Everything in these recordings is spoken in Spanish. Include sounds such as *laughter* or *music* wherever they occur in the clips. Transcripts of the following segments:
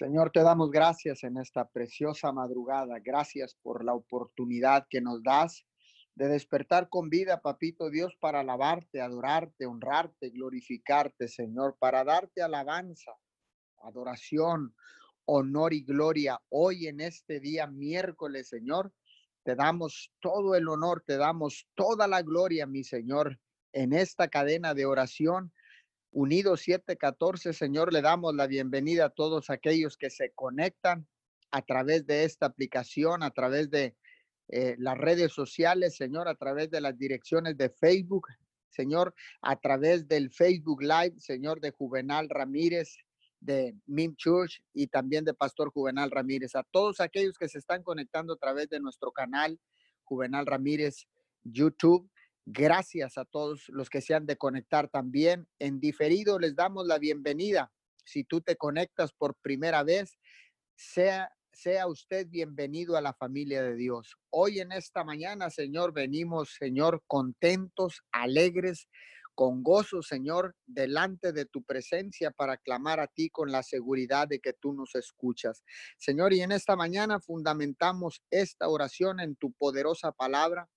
Señor, te damos gracias en esta preciosa madrugada. Gracias por la oportunidad que nos das de despertar con vida, papito Dios, para alabarte, adorarte, honrarte, glorificarte, Señor, para darte alabanza, adoración, honor y gloria. Hoy en este día miércoles, Señor, te damos todo el honor, te damos toda la gloria, mi Señor, en esta cadena de oración Unidos 714, Señor, le damos la bienvenida a todos aquellos que se conectan a través de esta aplicación, a través de eh, las redes sociales, Señor, a través de las direcciones de Facebook, Señor, a través del Facebook Live, Señor, de Juvenal Ramírez, de Mim Church y también de Pastor Juvenal Ramírez. A todos aquellos que se están conectando a través de nuestro canal Juvenal Ramírez YouTube. Gracias a todos los que se han de conectar también. En diferido les damos la bienvenida. Si tú te conectas por primera vez, sea, sea usted bienvenido a la familia de Dios. Hoy en esta mañana, Señor, venimos, Señor, contentos, alegres, con gozo, Señor, delante de tu presencia para clamar a ti con la seguridad de que tú nos escuchas. Señor, y en esta mañana fundamentamos esta oración en tu poderosa palabra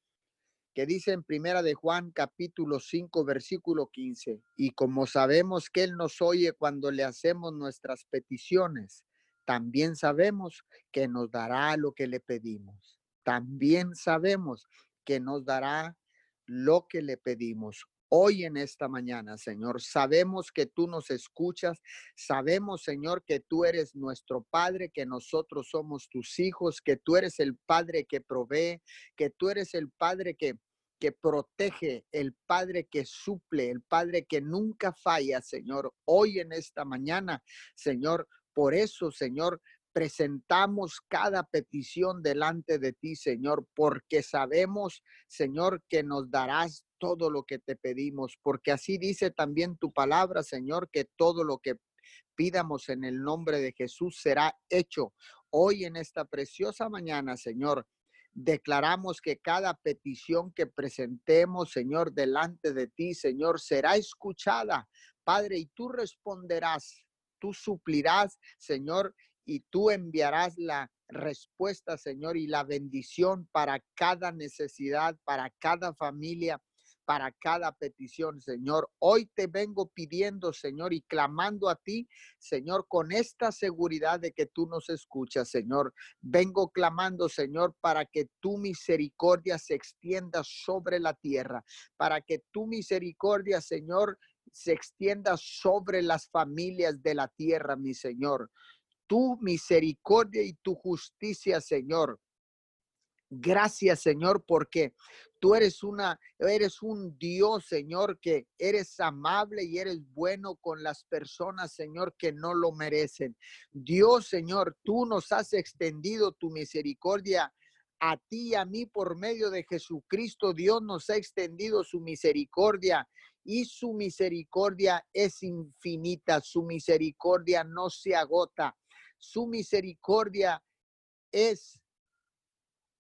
que dice en Primera de Juan capítulo 5 versículo 15, y como sabemos que Él nos oye cuando le hacemos nuestras peticiones, también sabemos que nos dará lo que le pedimos. También sabemos que nos dará lo que le pedimos. Hoy en esta mañana, Señor, sabemos que tú nos escuchas, sabemos, Señor, que tú eres nuestro Padre, que nosotros somos tus hijos, que tú eres el Padre que provee, que tú eres el Padre que que protege, el Padre que suple, el Padre que nunca falla, Señor. Hoy en esta mañana, Señor, por eso, Señor, presentamos cada petición delante de ti, Señor, porque sabemos, Señor, que nos darás todo lo que te pedimos, porque así dice también tu palabra, Señor, que todo lo que pidamos en el nombre de Jesús será hecho. Hoy en esta preciosa mañana, Señor, Declaramos que cada petición que presentemos, Señor, delante de ti, Señor, será escuchada, Padre, y tú responderás, tú suplirás, Señor, y tú enviarás la respuesta, Señor, y la bendición para cada necesidad, para cada familia, para cada petición, Señor. Hoy te vengo pidiendo, Señor, y clamando a ti, Señor, con esta seguridad de que tú nos escuchas, Señor. Vengo clamando, Señor, para que tu misericordia se extienda sobre la tierra, para que tu misericordia, Señor, se extienda sobre las familias de la tierra, mi Señor. Tu misericordia y tu justicia, Señor. Gracias, Señor, porque Tú eres una, eres un Dios, Señor, que eres amable y eres bueno con las personas, Señor, que no lo merecen. Dios, Señor, tú nos has extendido tu misericordia a ti y a mí por medio de Jesucristo. Dios nos ha extendido su misericordia y su misericordia es infinita. Su misericordia no se agota. Su misericordia es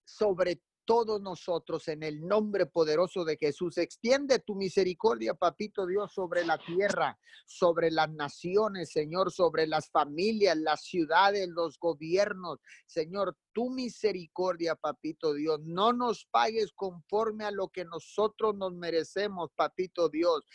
sobre todos nosotros en el nombre poderoso de Jesús. Extiende tu misericordia, papito Dios, sobre la tierra, sobre las naciones, Señor, sobre las familias, las ciudades, los gobiernos. Señor, tu misericordia, papito Dios. No nos pagues conforme a lo que nosotros nos merecemos, papito Dios.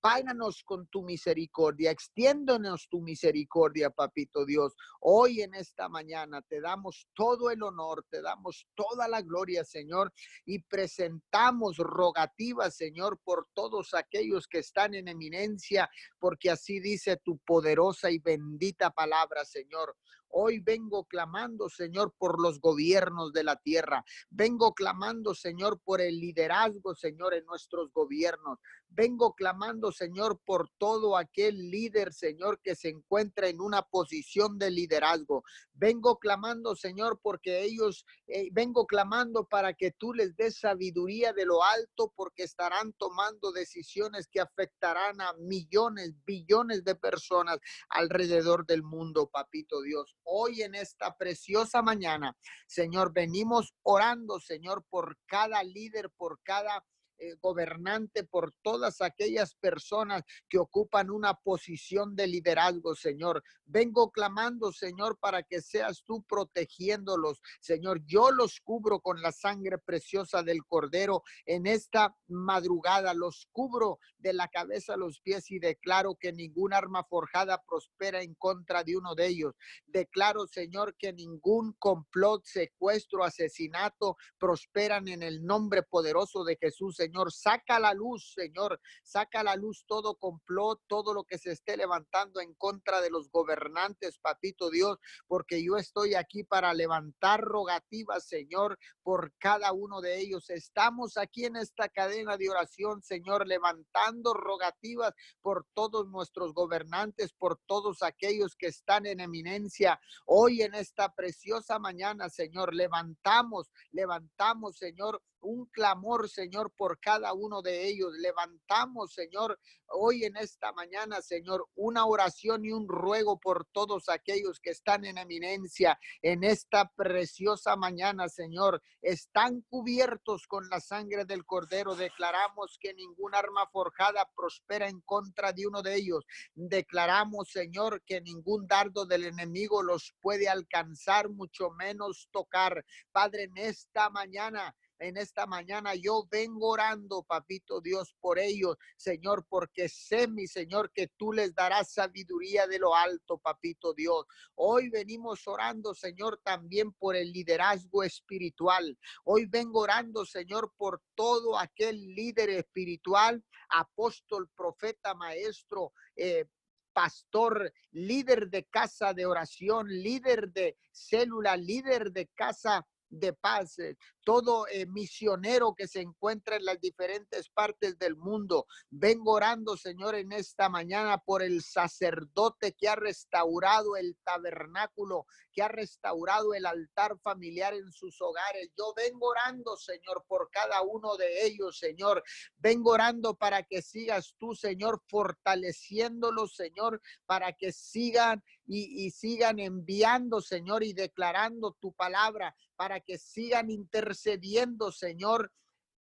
Páganos con tu misericordia, extiéndonos tu misericordia, papito Dios. Hoy en esta mañana te damos todo el honor, te damos toda la gloria, Señor, y presentamos rogativas, Señor, por todos aquellos que están en eminencia, porque así dice tu poderosa y bendita palabra, Señor. Hoy vengo clamando, Señor, por los gobiernos de la tierra. Vengo clamando, Señor, por el liderazgo, Señor, en nuestros gobiernos. Vengo clamando, Señor, por todo aquel líder, Señor, que se encuentra en una posición de liderazgo. Vengo clamando, Señor, porque ellos, eh, vengo clamando para que tú les des sabiduría de lo alto, porque estarán tomando decisiones que afectarán a millones, billones de personas alrededor del mundo, papito Dios. Hoy en esta preciosa mañana, Señor, venimos orando, Señor, por cada líder, por cada eh, gobernante, por todas aquellas personas que ocupan una posición de liderazgo, Señor. Vengo clamando, Señor, para que seas tú protegiéndolos, Señor. Yo los cubro con la sangre preciosa del Cordero en esta madrugada. Los cubro de la cabeza a los pies y declaro que ningún arma forjada prospera en contra de uno de ellos. Declaro, Señor, que ningún complot, secuestro, asesinato prosperan en el nombre poderoso de Jesús. Saca la luz, Señor. Saca la luz todo complot, todo lo que se esté levantando en contra de los gobernantes, papito Dios, porque yo estoy aquí para levantar rogativas, Señor, por cada uno de ellos. Estamos aquí en esta cadena de oración, Señor, levantando rogativas por todos nuestros gobernantes, por todos aquellos que están en eminencia. Hoy en esta preciosa mañana, Señor, levantamos, levantamos, Señor, un clamor, Señor, por cada uno de ellos. Levantamos, Señor, hoy en esta mañana, Señor, una oración y un ruego por todos aquellos que están en eminencia en esta preciosa mañana, Señor. Están cubiertos con la sangre del Cordero. Declaramos que ningún arma forjada prospera en contra de uno de ellos. Declaramos, Señor, que ningún dardo del enemigo los puede alcanzar, mucho menos tocar. Padre, en esta mañana en esta mañana. Yo vengo orando, papito Dios, por ellos, Señor, porque sé, mi Señor, que tú les darás sabiduría de lo alto, papito Dios. Hoy venimos orando, Señor, también por el liderazgo espiritual. Hoy vengo orando, Señor, por todo aquel líder espiritual, apóstol, profeta, maestro, eh, pastor, líder de casa de oración, líder de célula, líder de casa de paz, eh, todo eh, misionero que se encuentra en las diferentes partes del mundo. Vengo orando, Señor, en esta mañana por el sacerdote que ha restaurado el tabernáculo, que ha restaurado el altar familiar en sus hogares. Yo vengo orando, Señor, por cada uno de ellos, Señor. Vengo orando para que sigas tú, Señor, fortaleciéndolos, Señor, para que sigan y, sigan enviando, Señor, y declarando tu palabra, para que sigan intercediendo intercediendo, Señor,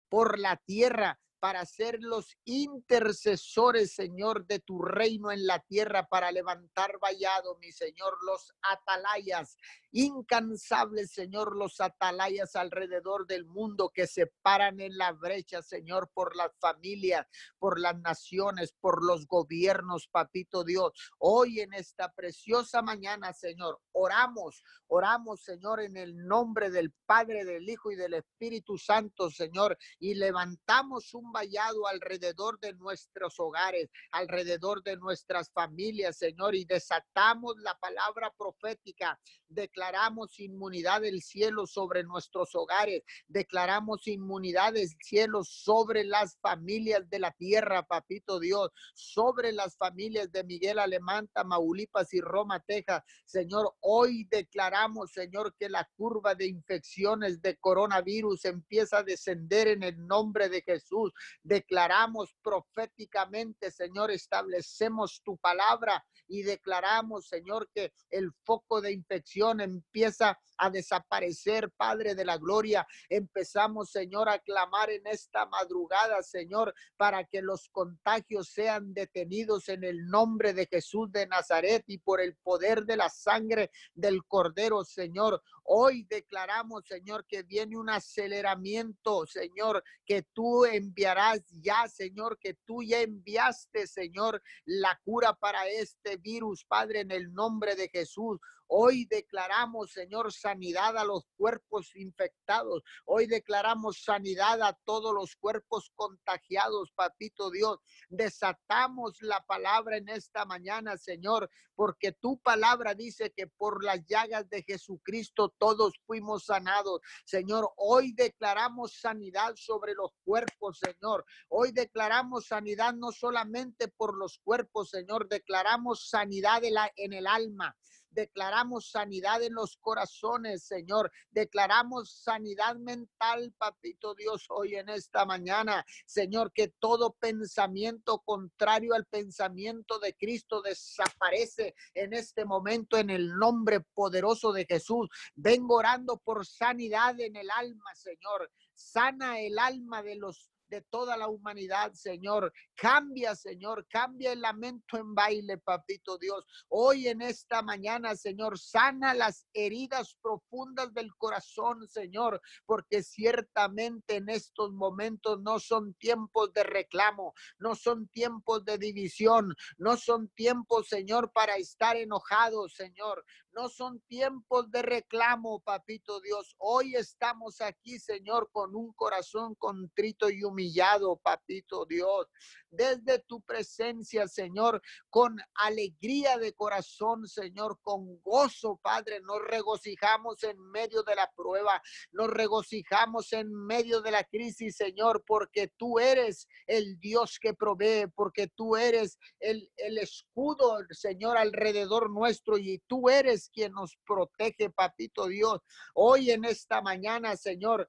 por la tierra, para ser los intercesores, Señor, de tu reino en la tierra, para levantar vallado, mi Señor, los atalayas incansables, Señor, los atalayas alrededor del mundo que se paran en la brecha, Señor, por las familias, por las naciones, por los gobiernos, papito Dios. Hoy en esta preciosa mañana, Señor, oramos, oramos, Señor, en el nombre del Padre, del Hijo y del Espíritu Santo, Señor, y levantamos un vallado alrededor de nuestros hogares, alrededor de nuestras familias, Señor, y desatamos la palabra profética declaramos inmunidad del cielo sobre nuestros hogares, declaramos inmunidad del cielo sobre las familias de la tierra, papito Dios, sobre las familias de Miguel Alemán, Tamaulipas y Roma, Texas. Señor, hoy declaramos, Señor, que la curva de infecciones de coronavirus empieza a descender en el nombre de Jesús. Declaramos proféticamente, Señor, establecemos tu palabra y declaramos, Señor, que el foco de infección empieza a desaparecer, Padre de la Gloria. Empezamos, Señor, a clamar en esta madrugada, Señor, para que los contagios sean detenidos en el nombre de Jesús de Nazaret y por el poder de la sangre del Cordero, Señor. Hoy declaramos, Señor, que viene un aceleramiento, Señor, que tú enviarás ya, Señor, que tú ya enviaste, Señor, la cura para este virus, Padre, en el nombre de Jesús. Hoy declaramos, Señor, sanidad a los cuerpos infectados. Hoy declaramos sanidad a todos los cuerpos contagiados, papito Dios. Desatamos la palabra en esta mañana, Señor, porque tu palabra dice que por las llagas de Jesucristo todos fuimos sanados. Señor, hoy declaramos sanidad sobre los cuerpos, Señor. Hoy declaramos sanidad no solamente por los cuerpos, Señor, declaramos sanidad en el alma. Declaramos sanidad en los corazones, Señor. Declaramos sanidad mental, papito Dios, hoy en esta mañana. Señor, que todo pensamiento contrario al pensamiento de Cristo desaparece en este momento en el nombre poderoso de Jesús. Vengo orando por sanidad en el alma, Señor. Sana el alma de los de toda la humanidad, Señor. Cambia, Señor, cambia el lamento en baile, papito Dios. Hoy en esta mañana, Señor, sana las heridas profundas del corazón, Señor, porque ciertamente en estos momentos no son tiempos de reclamo, no son tiempos de división, no son tiempos, Señor, para estar enojados, Señor. No son tiempos de reclamo, papito Dios. Hoy estamos aquí, Señor, con un corazón contrito y humillado, papito Dios. Desde tu presencia, Señor, con alegría de corazón, Señor, con gozo, Padre, nos regocijamos en medio de la prueba, nos regocijamos en medio de la crisis, Señor, porque tú eres el Dios que provee, porque tú eres el, el escudo, Señor, alrededor nuestro y tú eres quien nos protege, papito Dios. Hoy en esta mañana, Señor,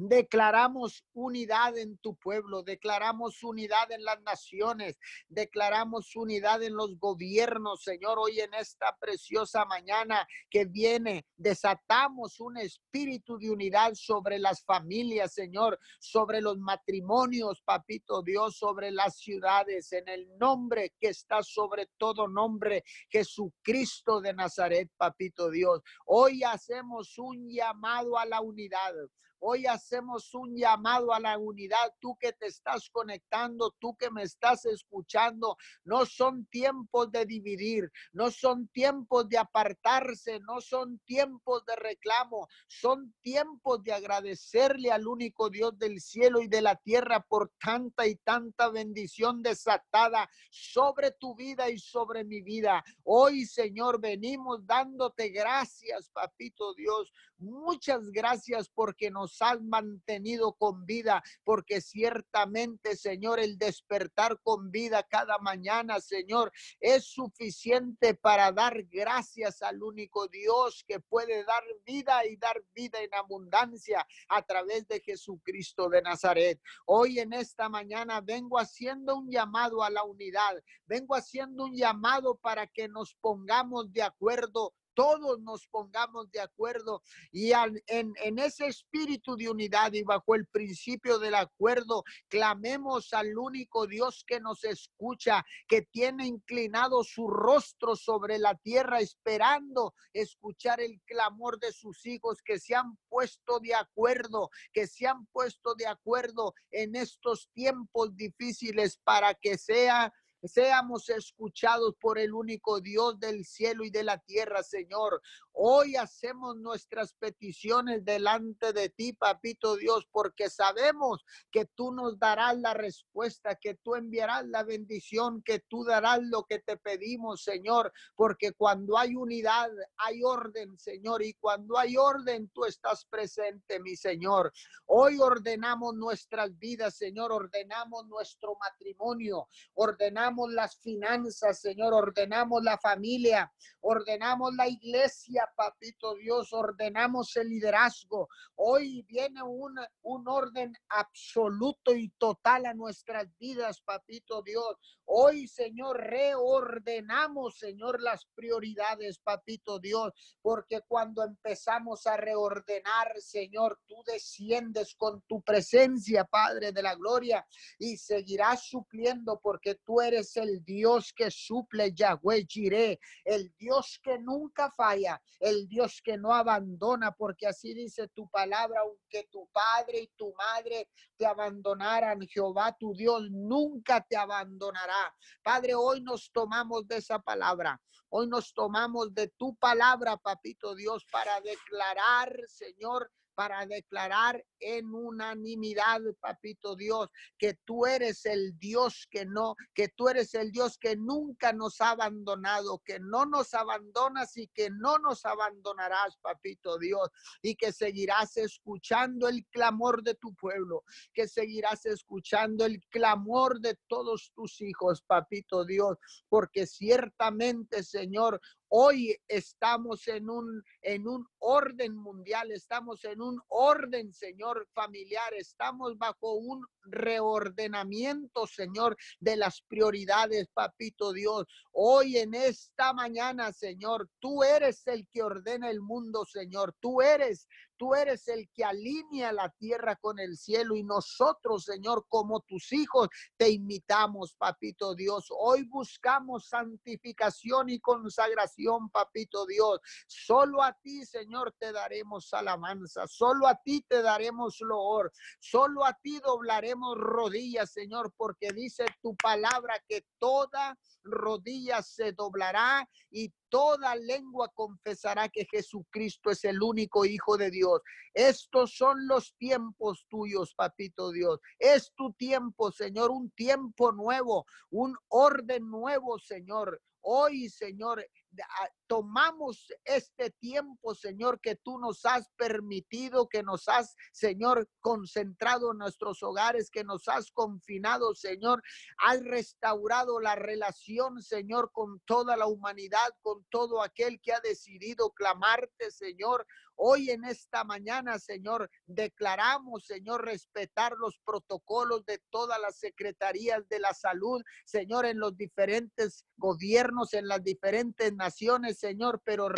Declaramos unidad en tu pueblo, declaramos unidad en las naciones, declaramos unidad en los gobiernos, Señor. Hoy en esta preciosa mañana que viene, desatamos un espíritu de unidad sobre las familias, Señor, sobre los matrimonios, papito Dios, sobre las ciudades, en el nombre que está sobre todo nombre, Jesucristo de Nazaret, papito Dios. Hoy hacemos un llamado a la unidad. Hoy hacemos un llamado a la unidad. Tú que te estás conectando, tú que me estás escuchando, no son tiempos de dividir, no son tiempos de apartarse, no son tiempos de reclamo, son tiempos de agradecerle al único Dios del cielo y de la tierra por tanta y tanta bendición desatada sobre tu vida y sobre mi vida. Hoy, Señor, venimos dándote gracias, papito Dios. Muchas gracias porque nos has mantenido con vida, porque ciertamente, Señor, el despertar con vida cada mañana, Señor, es suficiente para dar gracias al único Dios que puede dar vida y dar vida en abundancia a través de Jesucristo de Nazaret. Hoy en esta mañana vengo haciendo un llamado a la unidad, vengo haciendo un llamado para que nos pongamos de acuerdo todos nos pongamos de acuerdo y en, en ese espíritu de unidad y bajo el principio del acuerdo, clamemos al único Dios que nos escucha, que tiene inclinado su rostro sobre la tierra, esperando escuchar el clamor de sus hijos que se han puesto de acuerdo, que se han puesto de acuerdo en estos tiempos difíciles para que sea seamos escuchados por el único Dios del cielo y de la tierra, Señor. Hoy hacemos nuestras peticiones delante de ti, papito Dios, porque sabemos que tú nos darás la respuesta, que tú enviarás la bendición, que tú darás lo que te pedimos, Señor, porque cuando hay unidad, hay orden, Señor, y cuando hay orden, tú estás presente, mi Señor. Hoy ordenamos nuestras vidas, Señor, ordenamos nuestro matrimonio, ordenamos las finanzas, Señor, ordenamos la familia, ordenamos la iglesia, papito Dios, ordenamos el liderazgo. Hoy viene un, un orden absoluto y total a nuestras vidas, papito Dios. Hoy, Señor, reordenamos, Señor, las prioridades, papito Dios, porque cuando empezamos a reordenar, Señor, tú desciendes con tu presencia, Padre de la Gloria, y seguirás supliendo porque tú eres es el Dios que suple, Yahweh Jireh, el Dios que nunca falla, el Dios que no abandona, porque así dice tu palabra, aunque tu padre y tu madre te abandonaran, Jehová tu Dios nunca te abandonará. Padre, hoy nos tomamos de esa palabra. Hoy nos tomamos de tu palabra, papito Dios, para declarar, Señor, para declarar en unanimidad, papito Dios, que tú eres el Dios que no, que tú eres el Dios que nunca nos ha abandonado, que no nos abandonas y que no nos abandonarás, papito Dios, y que seguirás escuchando el clamor de tu pueblo, que seguirás escuchando el clamor de todos tus hijos, papito Dios, porque ciertamente, Señor, Hoy estamos en un, en un orden mundial, estamos en un orden, Señor, familiar, estamos bajo un reordenamiento, Señor, de las prioridades, papito Dios. Hoy en esta mañana, Señor, tú eres el que ordena el mundo, Señor. Tú eres Tú eres el que alinea la tierra con el cielo y nosotros, Señor, como tus hijos, te imitamos, papito Dios. Hoy buscamos santificación y consagración, papito Dios. Solo a ti, Señor, te daremos alabanza. Solo a ti te daremos loor. Solo a ti doblaremos rodillas, Señor, porque dice tu palabra que toda rodilla se doblará y toda lengua confesará que Jesucristo es el único Hijo de Dios. Estos son los tiempos tuyos, papito Dios. Es tu tiempo, Señor, un tiempo nuevo, un orden nuevo, Señor. Hoy, Señor, ah, tomamos este tiempo, Señor, que tú nos has permitido, que nos has, Señor, concentrado en nuestros hogares, que nos has confinado, Señor. Has restaurado la relación, Señor, con toda la humanidad, con todo aquel que ha decidido clamarte, Señor. Hoy en esta mañana, Señor, declaramos, Señor, respetar los protocolos de todas las secretarías de la salud, Señor, en los diferentes gobiernos, en las diferentes naciones, Señor, pero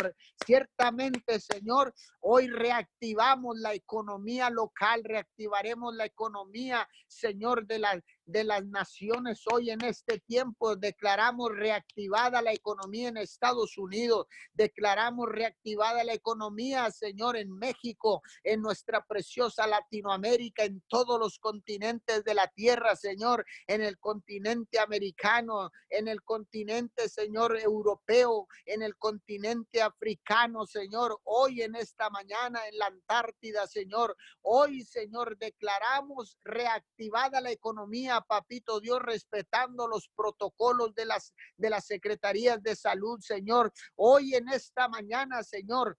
ciertamente, Señor, hoy reactivamos la economía local, reactivaremos la economía, Señor, de la de las naciones hoy en este tiempo. Declaramos reactivada la economía en Estados Unidos. Declaramos reactivada la economía, Señor, en México, en nuestra preciosa Latinoamérica, en todos los continentes de la tierra, Señor, en el continente americano, en el continente, Señor, europeo, en el continente africano, Señor. Hoy en esta mañana en la Antártida, Señor. Hoy, Señor, declaramos reactivada la economía papito Dios, respetando los protocolos de las, de las secretarías de salud, Señor. Hoy en esta mañana, Señor,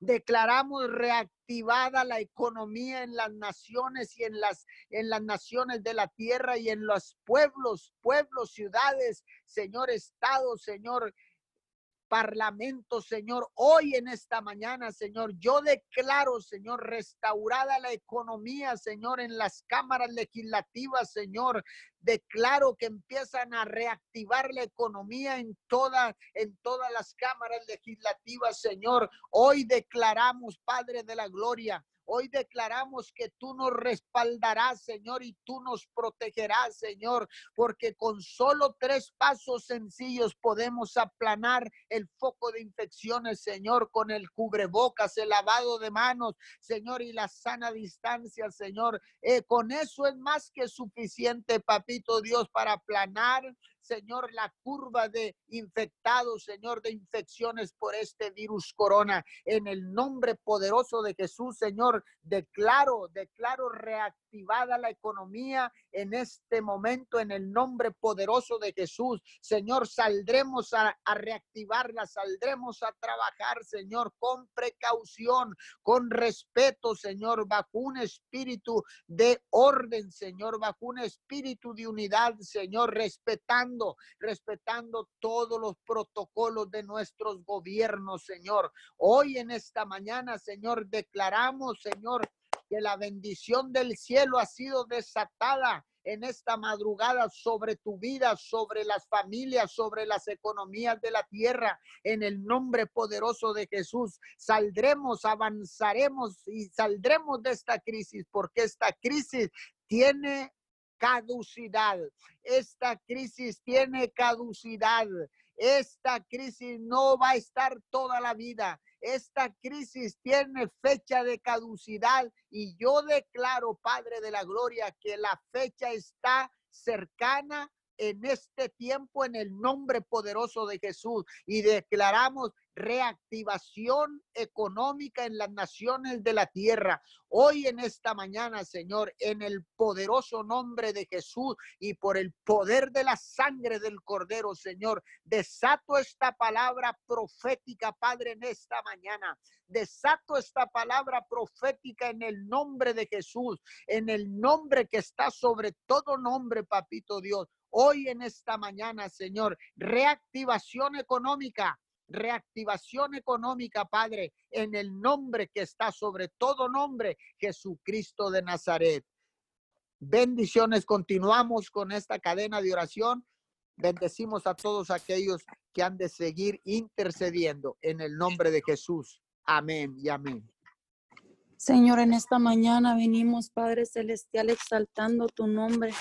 declaramos reactivada la economía en las naciones y en las en las naciones de la tierra y en los pueblos, pueblos, ciudades, Señor, estados, Señor, Parlamento, Señor, hoy en esta mañana, Señor. Yo declaro, Señor, restaurada la economía, Señor, en las cámaras legislativas, Señor. Declaro que empiezan a reactivar la economía en toda, en todas las cámaras legislativas, Señor. Hoy declaramos, Padre de la Gloria, Hoy declaramos que tú nos respaldarás, Señor, y tú nos protegerás, Señor, porque con solo tres pasos sencillos podemos aplanar el foco de infecciones, Señor, con el cubrebocas, el lavado de manos, Señor, y la sana distancia, Señor. Eh, con eso es más que suficiente, papito Dios, para aplanar Señor, la curva de infectados, Señor, de infecciones por este virus corona. En el nombre poderoso de Jesús, Señor, declaro, declaro reactivada la economía en este momento, en el nombre poderoso de Jesús. Señor, saldremos a, a reactivarla, saldremos a trabajar, Señor, con precaución, con respeto, Señor, bajo un espíritu de orden, Señor, bajo un espíritu de unidad, Señor, respetando respetando, todos los protocolos de nuestros gobiernos, Señor. Hoy en esta mañana, Señor, declaramos, Señor, que la bendición del cielo ha sido desatada en esta madrugada sobre tu vida, sobre las familias, sobre las economías de la tierra. En el nombre poderoso de Jesús, saldremos, avanzaremos y saldremos de esta crisis, porque esta crisis tiene caducidad. Esta crisis tiene caducidad. Esta crisis no va a estar toda la vida. Esta crisis tiene fecha de caducidad y yo declaro, Padre de la Gloria, que la fecha está cercana en este tiempo en el nombre poderoso de Jesús y declaramos reactivación económica en las naciones de la tierra. Hoy en esta mañana, Señor, en el poderoso nombre de Jesús y por el poder de la sangre del Cordero, Señor, desato esta palabra profética, Padre, en esta mañana. Desato esta palabra profética en el nombre de Jesús, en el nombre que está sobre todo nombre, papito Dios. Hoy en esta mañana, Señor, reactivación económica, reactivación económica, Padre, en el nombre que está sobre todo nombre, Jesucristo de Nazaret. Bendiciones, continuamos con esta cadena de oración. Bendecimos a todos aquellos que han de seguir intercediendo en el nombre de Jesús. Amén y amén. Señor, en esta mañana venimos, Padre Celestial, exaltando tu nombre.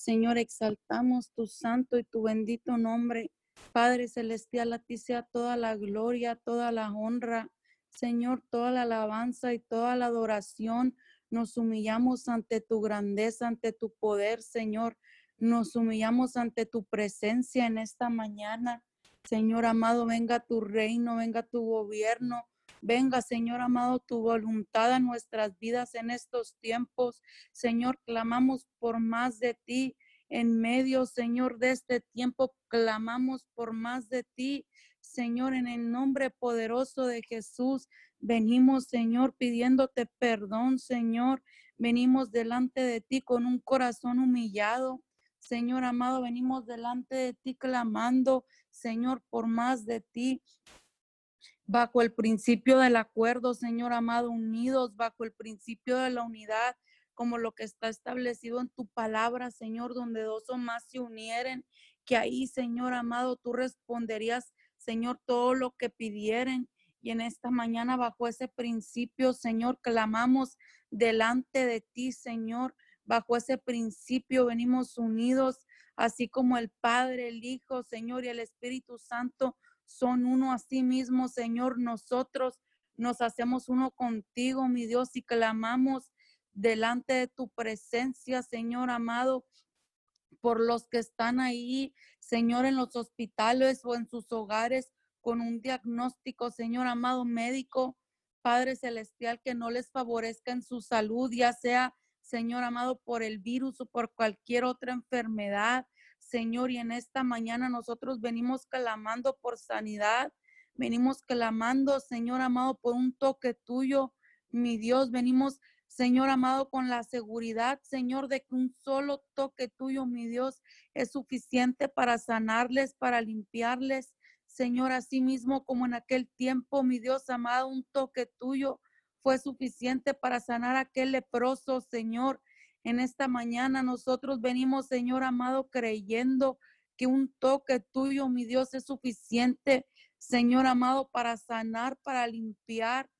Señor, exaltamos tu santo y tu bendito nombre. Padre Celestial, a ti sea toda la gloria, toda la honra. Señor, toda la alabanza y toda la adoración. Nos humillamos ante tu grandeza, ante tu poder, Señor. Nos humillamos ante tu presencia en esta mañana. Señor amado, venga tu reino, venga tu gobierno. Venga, Señor amado, tu voluntad a nuestras vidas en estos tiempos. Señor, clamamos por más de ti. En medio, Señor, de este tiempo, clamamos por más de ti. Señor, en el nombre poderoso de Jesús, venimos, Señor, pidiéndote perdón, Señor. Venimos delante de ti con un corazón humillado. Señor amado, venimos delante de ti clamando, Señor, por más de ti bajo el principio del acuerdo, Señor amado, unidos bajo el principio de la unidad, como lo que está establecido en tu palabra, Señor, donde dos o más se unieren, que ahí, Señor amado, tú responderías, Señor, todo lo que pidieren. Y en esta mañana, bajo ese principio, Señor, clamamos delante de ti, Señor. Bajo ese principio venimos unidos, así como el Padre, el Hijo, Señor, y el Espíritu Santo son uno a sí mismo, Señor. Nosotros nos hacemos uno contigo, mi Dios, y clamamos delante de tu presencia, Señor amado, por los que están ahí, Señor, en los hospitales o en sus hogares con un diagnóstico, Señor amado médico, Padre Celestial, que no les favorezca en su salud, ya sea, Señor amado, por el virus o por cualquier otra enfermedad. Señor, y en esta mañana nosotros venimos clamando por sanidad, venimos clamando, Señor amado, por un toque tuyo, mi Dios, venimos, Señor amado, con la seguridad, Señor, de que un solo toque tuyo, mi Dios, es suficiente para sanarles, para limpiarles. Señor, así mismo como en aquel tiempo, mi Dios amado, un toque tuyo fue suficiente para sanar a aquel leproso, Señor. En esta mañana nosotros venimos, Señor amado, creyendo que un toque tuyo, mi Dios, es suficiente, Señor amado, para sanar, para limpiar.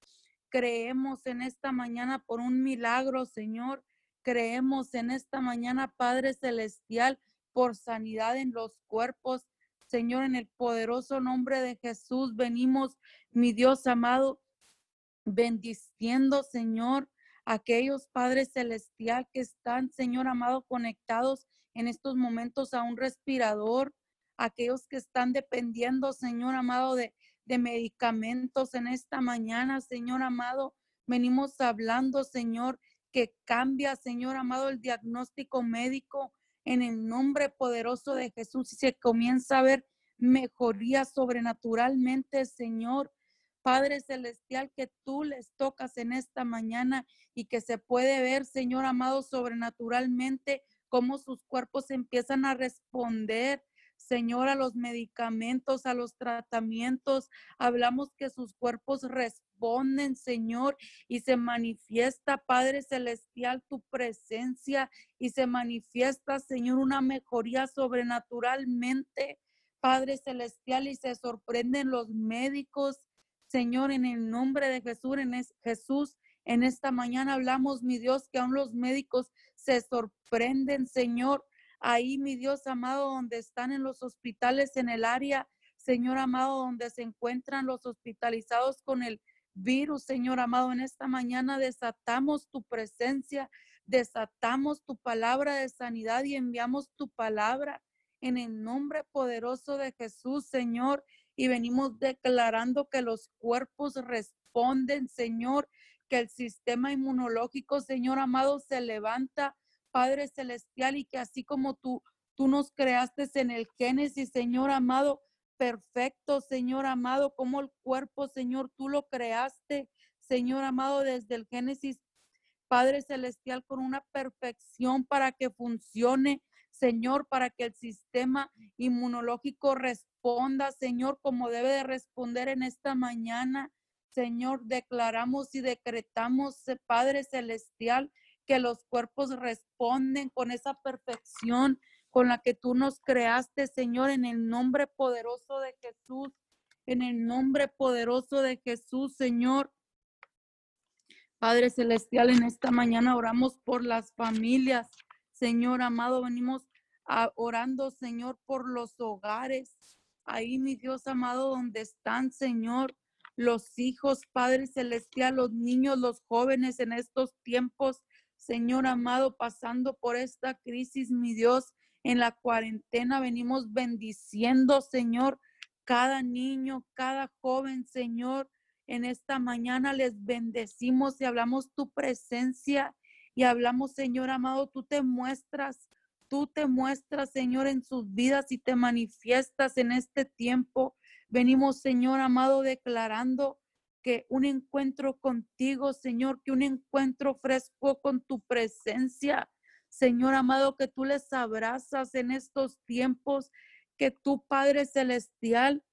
Creemos en esta mañana por un milagro, Señor. Creemos en esta mañana, Padre Celestial, por sanidad en los cuerpos. Señor, en el poderoso nombre de Jesús, venimos, mi Dios amado, bendiciendo, Señor, aquellos Padres Celestial que están, Señor amado, conectados en estos momentos a un respirador, aquellos que están dependiendo, Señor amado, de, de medicamentos en esta mañana, Señor amado. Venimos hablando, Señor, que cambia, Señor amado, el diagnóstico médico en el nombre poderoso de Jesús y se comienza a ver mejoría sobrenaturalmente, Señor. Padre Celestial, que tú les tocas en esta mañana y que se puede ver, Señor amado, sobrenaturalmente cómo sus cuerpos empiezan a responder. Señor, a los medicamentos, a los tratamientos. Hablamos que sus cuerpos responden, Señor, y se manifiesta, Padre Celestial, tu presencia y se manifiesta, Señor, una mejoría sobrenaturalmente, Padre Celestial, y se sorprenden los médicos, Señor, en el nombre de Jesús, en Jesús, en esta mañana hablamos, mi Dios, que aún los médicos se sorprenden, Señor. Ahí, mi Dios amado, donde están en los hospitales en el área, Señor amado, donde se encuentran los hospitalizados con el virus, Señor amado, en esta mañana desatamos tu presencia, desatamos tu palabra de sanidad y enviamos tu palabra en el nombre poderoso de Jesús, Señor y venimos declarando que los cuerpos responden, Señor, que el sistema inmunológico, Señor amado, se levanta, Padre Celestial, y que así como tú, tú nos creaste en el Génesis, Señor amado, perfecto, Señor amado, como el cuerpo, Señor, tú lo creaste, Señor amado, desde el Génesis, Padre Celestial, con una perfección para que funcione, Señor, para que el sistema inmunológico responda responda, Señor, como debe de responder en esta mañana. Señor, declaramos y decretamos, eh, Padre Celestial, que los cuerpos responden con esa perfección con la que tú nos creaste, Señor, en el nombre poderoso de Jesús, en el nombre poderoso de Jesús, Señor. Padre Celestial, en esta mañana oramos por las familias. Señor amado, venimos orando, Señor, por los hogares. Ahí, mi Dios amado, donde están, Señor, los hijos, Padre Celestial, los niños, los jóvenes en estos tiempos, Señor amado, pasando por esta crisis, mi Dios, en la cuarentena venimos bendiciendo, Señor, cada niño, cada joven, Señor, en esta mañana les bendecimos y hablamos tu presencia y hablamos, Señor amado, tú te muestras, tú te muestras, Señor, en sus vidas y te manifiestas en este tiempo. Venimos, Señor amado, declarando que un encuentro contigo, Señor, que un encuentro fresco con tu presencia, Señor amado, que tú les abrazas en estos tiempos, que tu Padre Celestial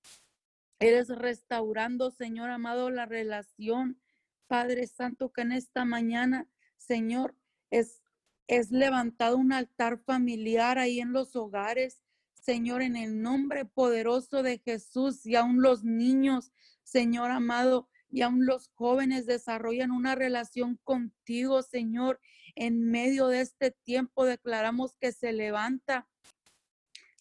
Eres restaurando, Señor amado, la relación, Padre Santo, que en esta mañana, Señor, es, es levantado un altar familiar ahí en los hogares. Señor, en el nombre poderoso de Jesús y aún los niños, Señor amado, y aún los jóvenes desarrollan una relación contigo, Señor. En medio de este tiempo declaramos que se levanta,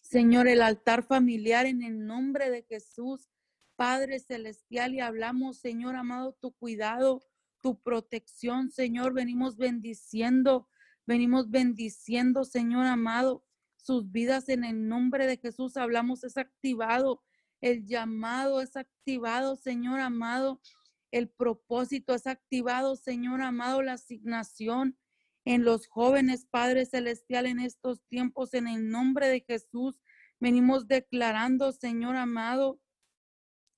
Señor, el altar familiar en el nombre de Jesús. Padre Celestial, y hablamos, Señor amado, tu cuidado, tu protección, Señor. Venimos bendiciendo, venimos bendiciendo, Señor amado, sus vidas en el nombre de Jesús. Hablamos, es activado, el llamado es activado, Señor amado. El propósito es activado, Señor amado, la asignación en los jóvenes, Padre Celestial, en estos tiempos, en el nombre de Jesús. Venimos declarando, Señor amado,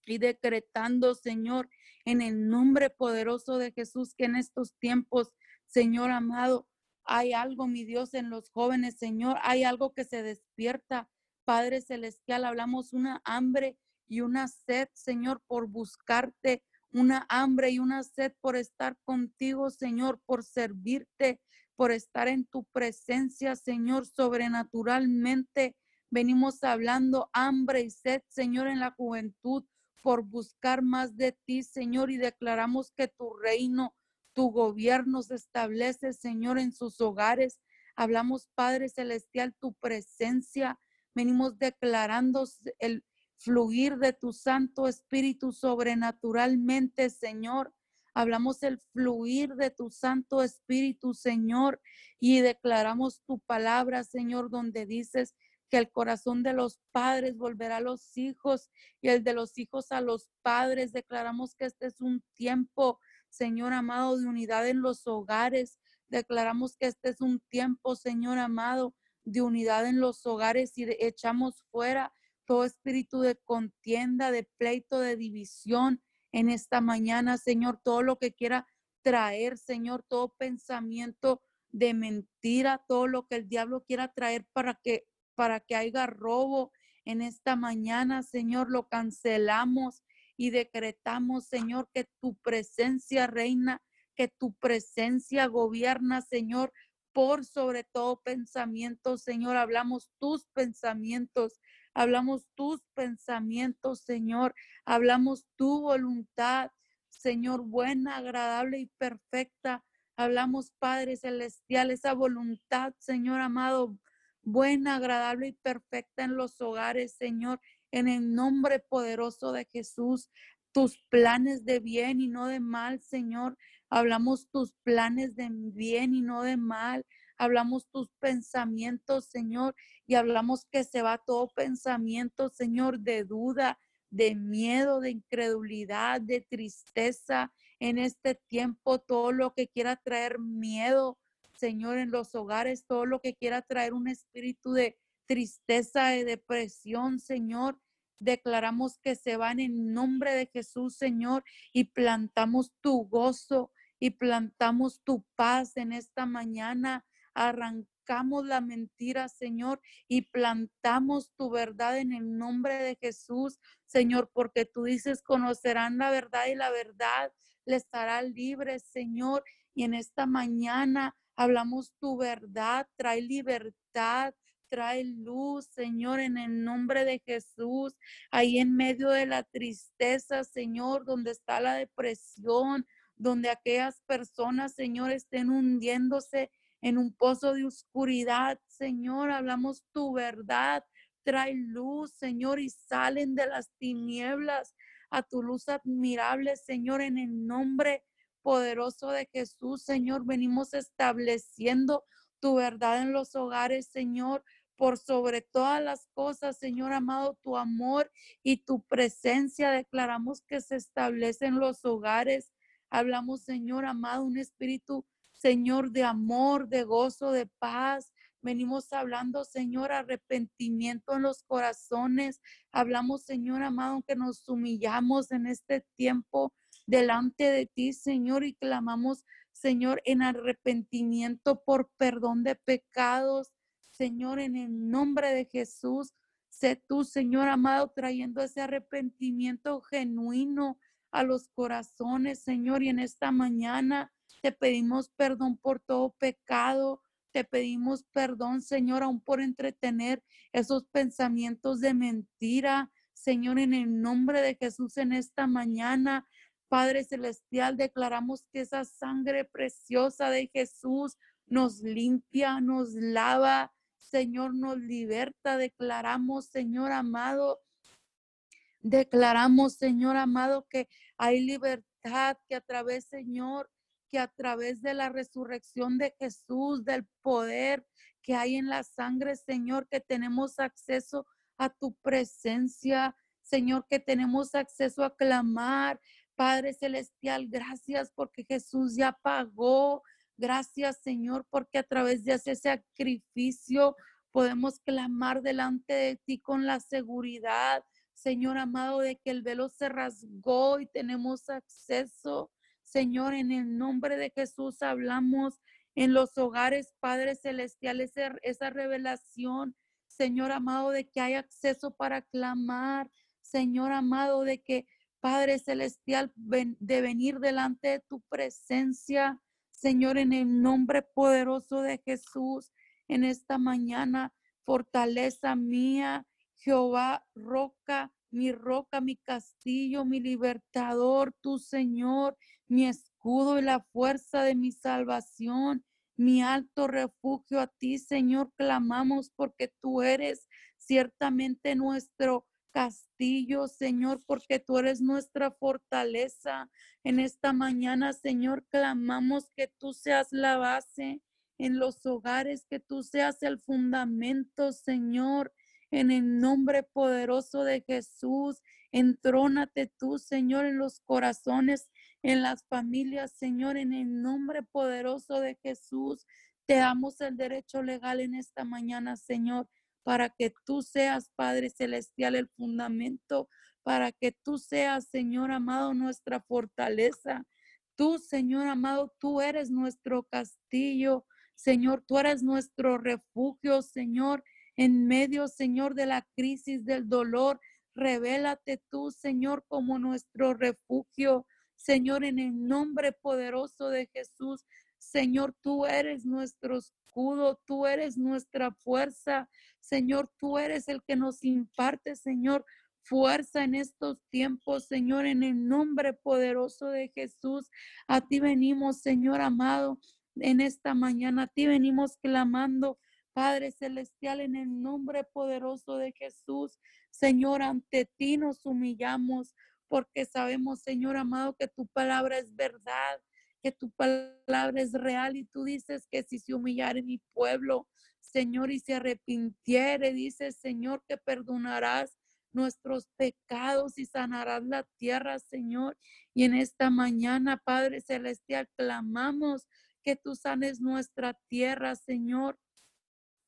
y decretando, Señor, en el nombre poderoso de Jesús, que en estos tiempos, Señor amado, hay algo, mi Dios, en los jóvenes, Señor, hay algo que se despierta. Padre Celestial, hablamos una hambre y una sed, Señor, por buscarte, una hambre y una sed por estar contigo, Señor, por servirte, por estar en tu presencia, Señor, sobrenaturalmente. Venimos hablando hambre y sed, Señor, en la juventud, por buscar más de ti, Señor, y declaramos que tu reino, tu gobierno se establece, Señor, en sus hogares. Hablamos, Padre Celestial, tu presencia. Venimos declarando el fluir de tu Santo Espíritu sobrenaturalmente, Señor. Hablamos el fluir de tu Santo Espíritu, Señor, y declaramos tu palabra, Señor, donde dices que el corazón de los padres volverá a los hijos y el de los hijos a los padres. Declaramos que este es un tiempo, Señor amado, de unidad en los hogares. Declaramos que este es un tiempo, Señor amado, de unidad en los hogares y echamos fuera todo espíritu de contienda, de pleito, de división en esta mañana, Señor, todo lo que quiera traer, Señor, todo pensamiento de mentira, todo lo que el diablo quiera traer para que para que haya robo en esta mañana, Señor, lo cancelamos y decretamos, Señor, que tu presencia reina, que tu presencia gobierna, Señor, por sobre todo pensamiento, Señor. Hablamos tus pensamientos, hablamos tus pensamientos, Señor. Hablamos tu voluntad, Señor, buena, agradable y perfecta. Hablamos, Padre Celestial, esa voluntad, Señor amado, buena, agradable y perfecta en los hogares, Señor, en el nombre poderoso de Jesús. Tus planes de bien y no de mal, Señor. Hablamos tus planes de bien y no de mal. Hablamos tus pensamientos, Señor, y hablamos que se va todo pensamiento, Señor, de duda, de miedo, de incredulidad, de tristeza en este tiempo, todo lo que quiera traer miedo, Señor, en los hogares, todo lo que quiera traer un espíritu de tristeza, de depresión, Señor. Declaramos que se van en nombre de Jesús, Señor, y plantamos tu gozo y plantamos tu paz en esta mañana. Arrancamos la mentira, Señor, y plantamos tu verdad en el nombre de Jesús, Señor, porque tú dices, conocerán la verdad y la verdad les hará libres, Señor. Y en esta mañana Hablamos tu verdad, trae libertad, trae luz, Señor, en el nombre de Jesús. Ahí en medio de la tristeza, Señor, donde está la depresión, donde aquellas personas, Señor, estén hundiéndose en un pozo de oscuridad. Señor, hablamos tu verdad. Trae luz, Señor, y salen de las tinieblas a tu luz admirable, Señor, en el nombre poderoso de Jesús, Señor. Venimos estableciendo tu verdad en los hogares, Señor por sobre todas las cosas, Señor amado, tu amor y tu presencia. Declaramos que se establecen los hogares. Hablamos, Señor amado, un espíritu, Señor, de amor, de gozo, de paz. Venimos hablando, Señor, arrepentimiento en los corazones. Hablamos, Señor amado, que nos humillamos en este tiempo delante de ti, Señor, y clamamos, Señor, en arrepentimiento por perdón de pecados. Señor, en el nombre de Jesús. Sé tú, Señor amado, trayendo ese arrepentimiento genuino a los corazones, Señor. Y en esta mañana te pedimos perdón por todo pecado. Te pedimos perdón, Señor, aún por entretener esos pensamientos de mentira. Señor, en el nombre de Jesús en esta mañana, Padre Celestial, declaramos que esa sangre preciosa de Jesús nos limpia, nos lava, Señor, nos liberta. Declaramos, Señor amado, declaramos, Señor amado, que hay libertad, que a través, Señor, que a través de la resurrección de Jesús, del poder que hay en la sangre, Señor, que tenemos acceso a tu presencia, Señor, que tenemos acceso a clamar. Padre Celestial, gracias porque Jesús ya pagó, Gracias, Señor, porque a través de ese sacrificio podemos clamar delante de ti con la seguridad, Señor amado, de que el velo se rasgó y tenemos acceso. Señor, en el nombre de Jesús hablamos en los hogares, Padre Celestial, esa, revelación, Señor amado, de que hay acceso para clamar, Señor amado, de que Padre Celestial, de venir delante de tu presencia, Señor, en el nombre poderoso de Jesús, en esta mañana, fortaleza mía, Jehová, roca, mi roca, mi castillo, mi libertador, tu Señor, mi escudo y la fuerza de mi salvación, mi alto refugio. A ti, Señor, clamamos porque tú eres ciertamente nuestro castillo, Señor, porque tú eres nuestra fortaleza. En esta mañana, Señor, clamamos que tú seas la base en los hogares, que tú seas el fundamento, Señor, en el nombre poderoso de Jesús. Entrónate tú, Señor, en los corazones, en las familias, Señor, en el nombre poderoso de Jesús. Te damos el derecho legal en esta mañana, Señor para que tú seas, Padre Celestial, el fundamento, para que tú seas, Señor amado, nuestra fortaleza. Tú, Señor amado, tú eres nuestro castillo. Señor, tú eres nuestro refugio, Señor, en medio, Señor, de la crisis del dolor. Revélate tú, Señor, como nuestro refugio. Señor, en el nombre poderoso de Jesús. Señor, tú eres nuestro escudo, tú eres nuestra fuerza. Señor, tú eres el que nos imparte, Señor, fuerza en estos tiempos, Señor, en el nombre poderoso de Jesús. A ti venimos, Señor amado, en esta mañana. A ti venimos clamando, Padre Celestial, en el nombre poderoso de Jesús. Señor, ante ti nos humillamos porque sabemos, Señor amado, que tu palabra es verdad, que tu palabra es real y tú dices que si se humillare mi pueblo, Señor, y se arrepintiere, dice Señor, que perdonarás nuestros pecados y sanarás la tierra, Señor. Y en esta mañana, Padre Celestial, clamamos que tú sanes nuestra tierra, Señor.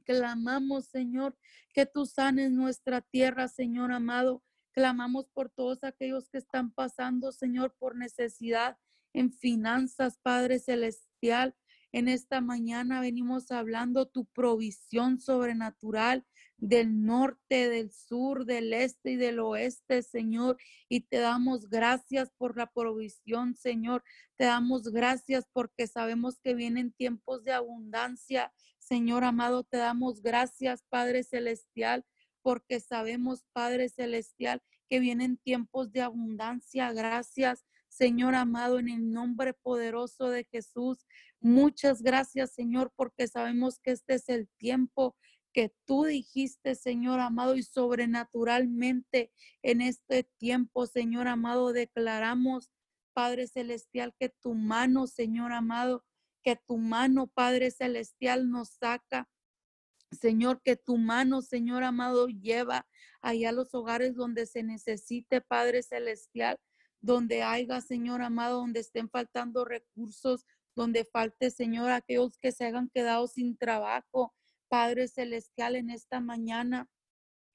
Clamamos, Señor, que tú sanes nuestra tierra, Señor amado. Clamamos por todos aquellos que están pasando, Señor, por necesidad en finanzas, Padre Celestial. En esta mañana venimos hablando tu provisión sobrenatural del norte, del sur, del este y del oeste, Señor. Y te damos gracias por la provisión, Señor. Te damos gracias porque sabemos que vienen tiempos de abundancia. Señor amado, te damos gracias, Padre Celestial, porque sabemos, Padre Celestial, que vienen tiempos de abundancia. Gracias Señor amado, en el nombre poderoso de Jesús. Muchas gracias, Señor, porque sabemos que este es el tiempo que tú dijiste, Señor amado, y sobrenaturalmente en este tiempo, Señor amado, declaramos, Padre Celestial, que tu mano, Señor amado, que tu mano, Padre Celestial, nos saca. Señor, que tu mano, Señor amado, lleva allá a los hogares donde se necesite, Padre Celestial, donde haya, Señor amado, donde estén faltando recursos, donde falte, Señor, aquellos que se hayan quedado sin trabajo, Padre Celestial, en esta mañana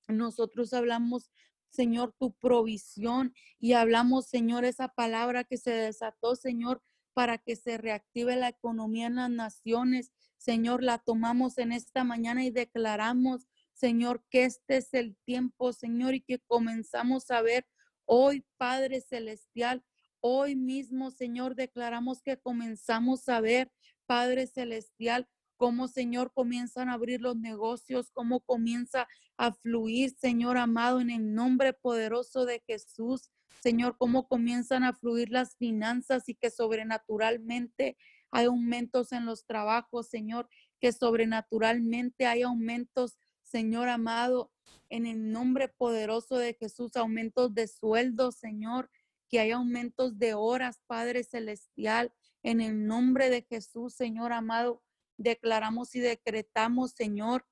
nosotros hablamos, Señor, tu provisión y hablamos, Señor, esa palabra que se desató, Señor, para que se reactive la economía en las naciones. Señor, la tomamos en esta mañana y declaramos, Señor, que este es el tiempo, Señor, y que comenzamos a ver hoy, Padre Celestial, hoy mismo, Señor, declaramos que comenzamos a ver, Padre Celestial, cómo, Señor, comienzan a abrir los negocios, cómo comienza a fluir, Señor amado, en el nombre poderoso de Jesús. Señor, cómo comienzan a fluir las finanzas y que sobrenaturalmente hay aumentos en los trabajos, Señor, que sobrenaturalmente hay aumentos, Señor amado, en el nombre poderoso de Jesús, aumentos de sueldos, Señor, que hay aumentos de horas, Padre Celestial, en el nombre de Jesús, Señor amado, declaramos y decretamos, Señor,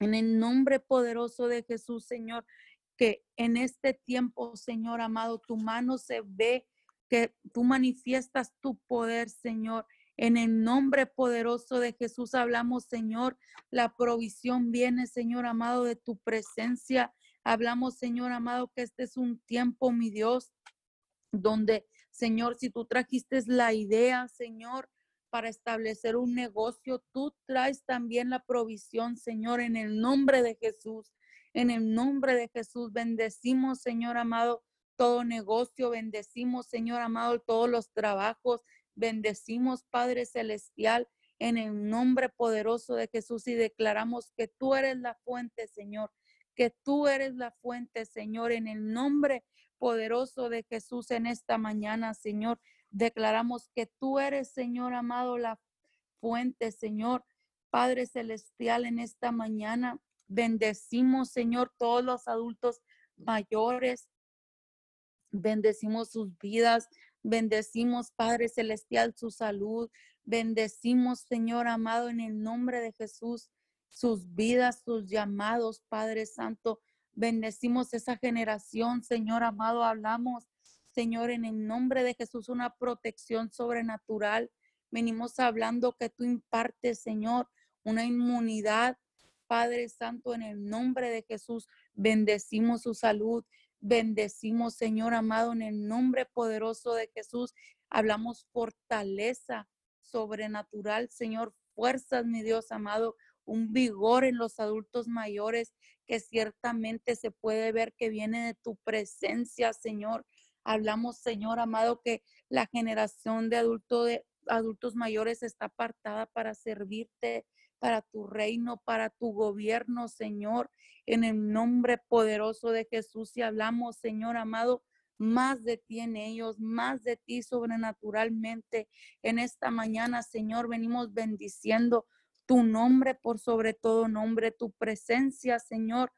en el nombre poderoso de Jesús, Señor, que en este tiempo, Señor amado, tu mano se ve, que tú manifiestas tu poder, Señor. En el nombre poderoso de Jesús hablamos, Señor, la provisión viene, Señor amado, de tu presencia. Hablamos, Señor amado, que este es un tiempo, mi Dios, donde, Señor, si tú trajiste la idea, Señor, para establecer un negocio. Tú traes también la provisión, Señor, en el nombre de Jesús. En el nombre de Jesús, bendecimos, Señor amado, todo negocio. Bendecimos, Señor amado, todos los trabajos. Bendecimos, Padre Celestial, en el nombre poderoso de Jesús y declaramos que tú eres la fuente, Señor, que tú eres la fuente, Señor, en el nombre poderoso de Jesús en esta mañana, Señor. Declaramos que tú eres, Señor amado, la fuente, Señor, Padre Celestial, en esta mañana. Bendecimos, Señor, todos los adultos mayores. Bendecimos sus vidas. Bendecimos, Padre Celestial, su salud. Bendecimos, Señor amado, en el nombre de Jesús, sus vidas, sus llamados, Padre Santo. Bendecimos esa generación, Señor amado. Hablamos Señor, en el nombre de Jesús, una protección sobrenatural. Venimos hablando que tú impartes, Señor, una inmunidad. Padre Santo, en el nombre de Jesús, bendecimos su salud. Bendecimos, Señor amado, en el nombre poderoso de Jesús. Hablamos fortaleza sobrenatural, Señor, fuerzas, mi Dios amado, un vigor en los adultos mayores que ciertamente se puede ver que viene de tu presencia, Señor. Hablamos, Señor amado, que la generación de, de adultos mayores está apartada para servirte, para tu reino, para tu gobierno, Señor, en el nombre poderoso de Jesús. Y hablamos, Señor amado, más de ti en ellos, más de ti sobrenaturalmente. En esta mañana, Señor, venimos bendiciendo tu nombre por sobre todo nombre, tu presencia, Señor,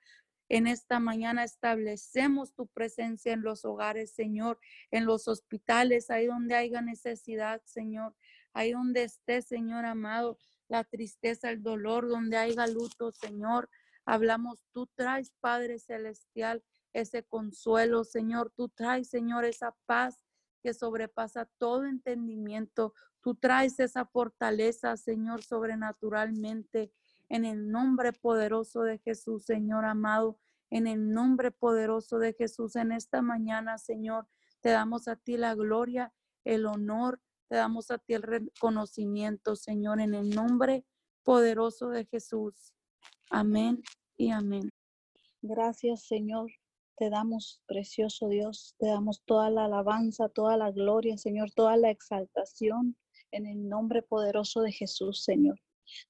en esta mañana establecemos tu presencia en los hogares, Señor, en los hospitales, ahí donde haya necesidad, Señor, ahí donde esté, Señor amado, la tristeza, el dolor, donde haya luto, Señor. Hablamos, tú traes, Padre Celestial, ese consuelo, Señor. Tú traes, Señor, esa paz que sobrepasa todo entendimiento. Tú traes esa fortaleza, Señor, sobrenaturalmente en el nombre poderoso de Jesús, Señor amado, en el nombre poderoso de Jesús en esta mañana, Señor, te damos a ti la gloria, el honor, te damos a ti el reconocimiento, Señor, en el nombre poderoso de Jesús. Amén y amén. Gracias, Señor. Te damos, precioso Dios, te damos toda la alabanza, toda la gloria, Señor, toda la exaltación en el nombre poderoso de Jesús, Señor.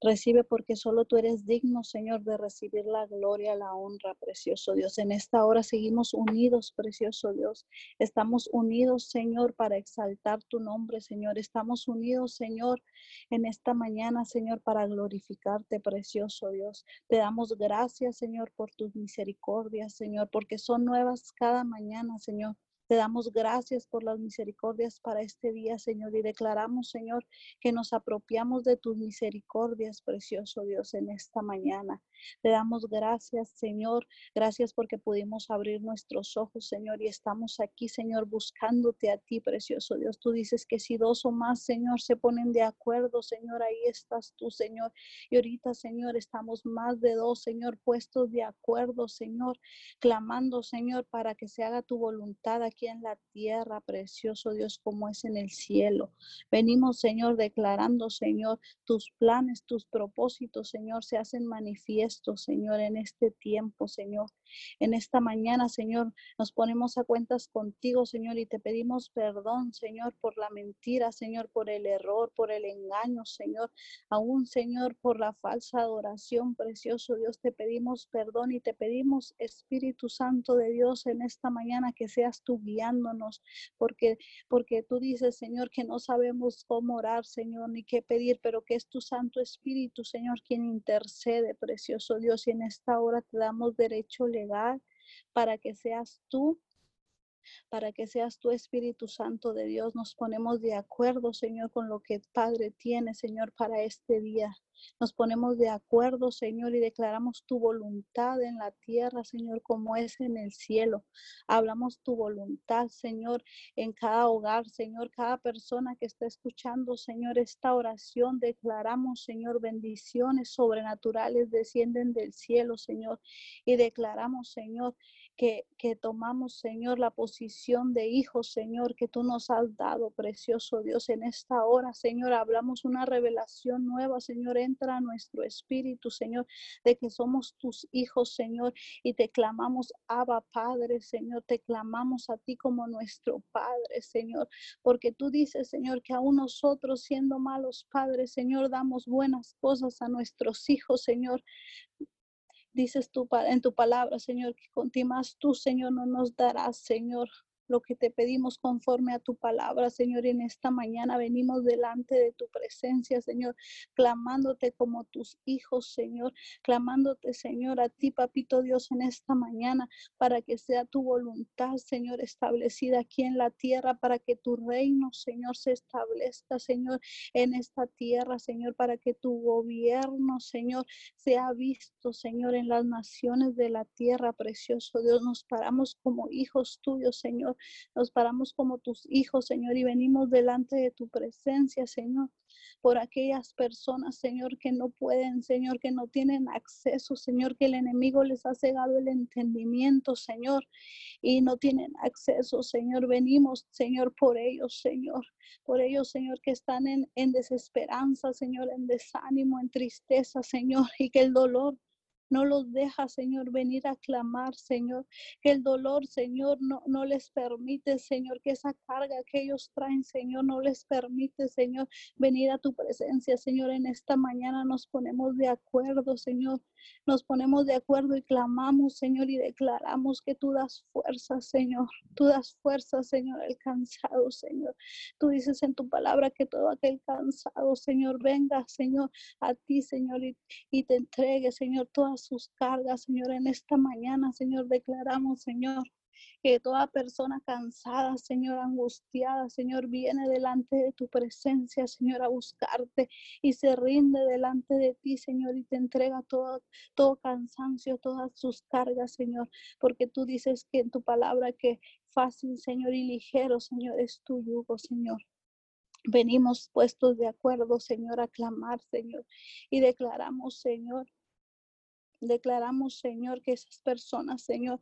Recibe porque solo tú eres digno, Señor, de recibir la gloria, la honra, precioso Dios. En esta hora seguimos unidos, precioso Dios. Estamos unidos, Señor, para exaltar tu nombre, Señor. Estamos unidos, Señor, en esta mañana, Señor, para glorificarte, precioso Dios. Te damos gracias, Señor, por tus misericordias, Señor, porque son nuevas cada mañana, Señor. Te damos gracias por las misericordias para este día, Señor, y declaramos, Señor, que nos apropiamos de tus misericordias, precioso Dios, en esta mañana. Te damos gracias, Señor. Gracias porque pudimos abrir nuestros ojos, Señor, y estamos aquí, Señor, buscándote a ti, precioso Dios. Tú dices que si dos o más, Señor, se ponen de acuerdo, Señor, ahí estás tú, Señor. Y ahorita, Señor, estamos más de dos, Señor, puestos de acuerdo, Señor, clamando, Señor, para que se haga tu voluntad aquí en la tierra, precioso Dios, como es en el cielo. Venimos, Señor, declarando, Señor, tus planes, tus propósitos, Señor, se hacen manifiestos, Señor, en este tiempo, Señor. En esta mañana, Señor, nos ponemos a cuentas contigo, Señor, y te pedimos perdón, Señor, por la mentira, Señor, por el error, por el engaño, Señor. Aún, Señor, por la falsa adoración, precioso Dios, te pedimos perdón y te pedimos, Espíritu Santo de Dios, en esta mañana que seas tú guiándonos, porque, porque tú dices, Señor, que no sabemos cómo orar, Señor, ni qué pedir, pero que es tu Santo Espíritu, Señor, quien intercede, precioso Dios, y en esta hora te damos derecho para que seas tú para que seas tu Espíritu Santo de Dios. Nos ponemos de acuerdo, Señor, con lo que Padre tiene, Señor, para este día. Nos ponemos de acuerdo, Señor, y declaramos tu voluntad en la tierra, Señor, como es en el cielo. Hablamos tu voluntad, Señor, en cada hogar, Señor, cada persona que está escuchando, Señor, esta oración. Declaramos, Señor, bendiciones sobrenaturales descienden del cielo, Señor, y declaramos, Señor, que, tomamos, Señor, la posición de hijos, Señor, que tú nos has dado, precioso Dios, en esta hora, Señor, hablamos una revelación nueva, Señor, entra nuestro espíritu, Señor, de que somos tus hijos, Señor, y te clamamos, Abba, Padre, Señor, te clamamos a ti como nuestro Padre, Señor, porque tú dices, Señor, que aún nosotros siendo malos padres, Señor, damos buenas cosas a nuestros hijos, Señor. Dices tú en tu palabra, Señor, que con ti más tú, Señor, no nos darás, Señor lo que te pedimos conforme a tu palabra, Señor. En esta mañana venimos delante de tu presencia, Señor, clamándote como tus hijos, Señor, clamándote, Señor, a ti, papito Dios, en esta mañana, para que sea tu voluntad, Señor, establecida aquí en la tierra, para que tu reino, Señor, se establezca, Señor, en esta tierra, Señor, para que tu gobierno, Señor, sea visto, Señor, en las naciones de la tierra, precioso Dios. Nos paramos como hijos tuyos, Señor nos paramos como tus hijos, Señor, y venimos delante de tu presencia, Señor, por aquellas personas, Señor, que no pueden, Señor, que no tienen acceso, Señor, que el enemigo les ha cegado el entendimiento, Señor, y no tienen acceso, Señor. Venimos, Señor, por ellos, Señor, por ellos, Señor, que están en, desesperanza, Señor, en desánimo, en tristeza, Señor, *laughs* y que el dolor no los deja, Señor, venir a clamar, Señor. Que el dolor, Señor, no, no les permite, Señor, que esa carga que ellos traen, Señor, no les permite, Señor, venir a tu presencia, Señor. En esta mañana nos ponemos de acuerdo, Señor. Nos ponemos de acuerdo y clamamos, Señor, y declaramos que tú das fuerza, Señor. Tú das fuerza, Señor, al cansado, Señor. Tú dices en tu palabra que todo aquel cansado, Señor, venga, Señor, a ti, Señor, y, y te entregue, Señor, todas sus cargas, Señor, en esta mañana, Señor, declaramos, Señor, que toda persona cansada, Señor, angustiada, Señor, viene delante de tu presencia, Señor, a buscarte y se rinde delante de ti, Señor, y te entrega todo, todo cansancio, todas sus cargas, Señor, porque tú dices que en tu palabra que fácil, Señor, y ligero, Señor, es tu yugo, Señor. Venimos puestos de acuerdo, Señor, a clamar, Señor, y declaramos, Señor, Declaramos, Señor, que esas personas, Señor,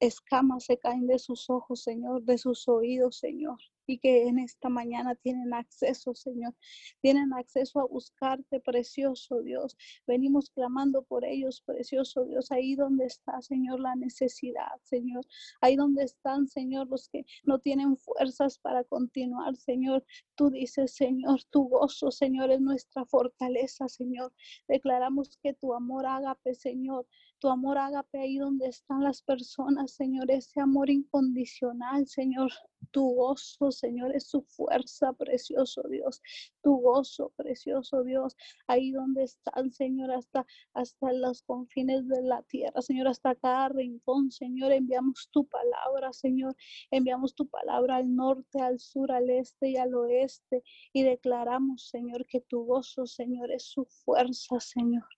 escamas se caen de sus ojos, Señor, de sus oídos, Señor. Y que en esta mañana tienen acceso, Señor. Tienen acceso a buscarte, precioso Dios. Venimos clamando por ellos, precioso Dios, ahí donde está, Señor, la necesidad, Señor. Ahí donde están, Señor, los que no tienen fuerzas para continuar, Señor. Tú dices, Señor, tu gozo, Señor, es nuestra fortaleza, Señor. Declaramos que tu amor ágape, Señor, tu amor ágape ahí donde están las personas, Señor, ese amor incondicional, Señor, tu gozo, Señor, es su fuerza, precioso Dios, tu gozo, precioso Dios, ahí donde están, Señor, hasta, hasta los confines de la tierra, Señor, hasta cada rincón, Señor, enviamos tu palabra, Señor, enviamos tu palabra al norte, al sur, al este y al oeste, y declaramos, Señor, que tu gozo, Señor, es su fuerza, Señor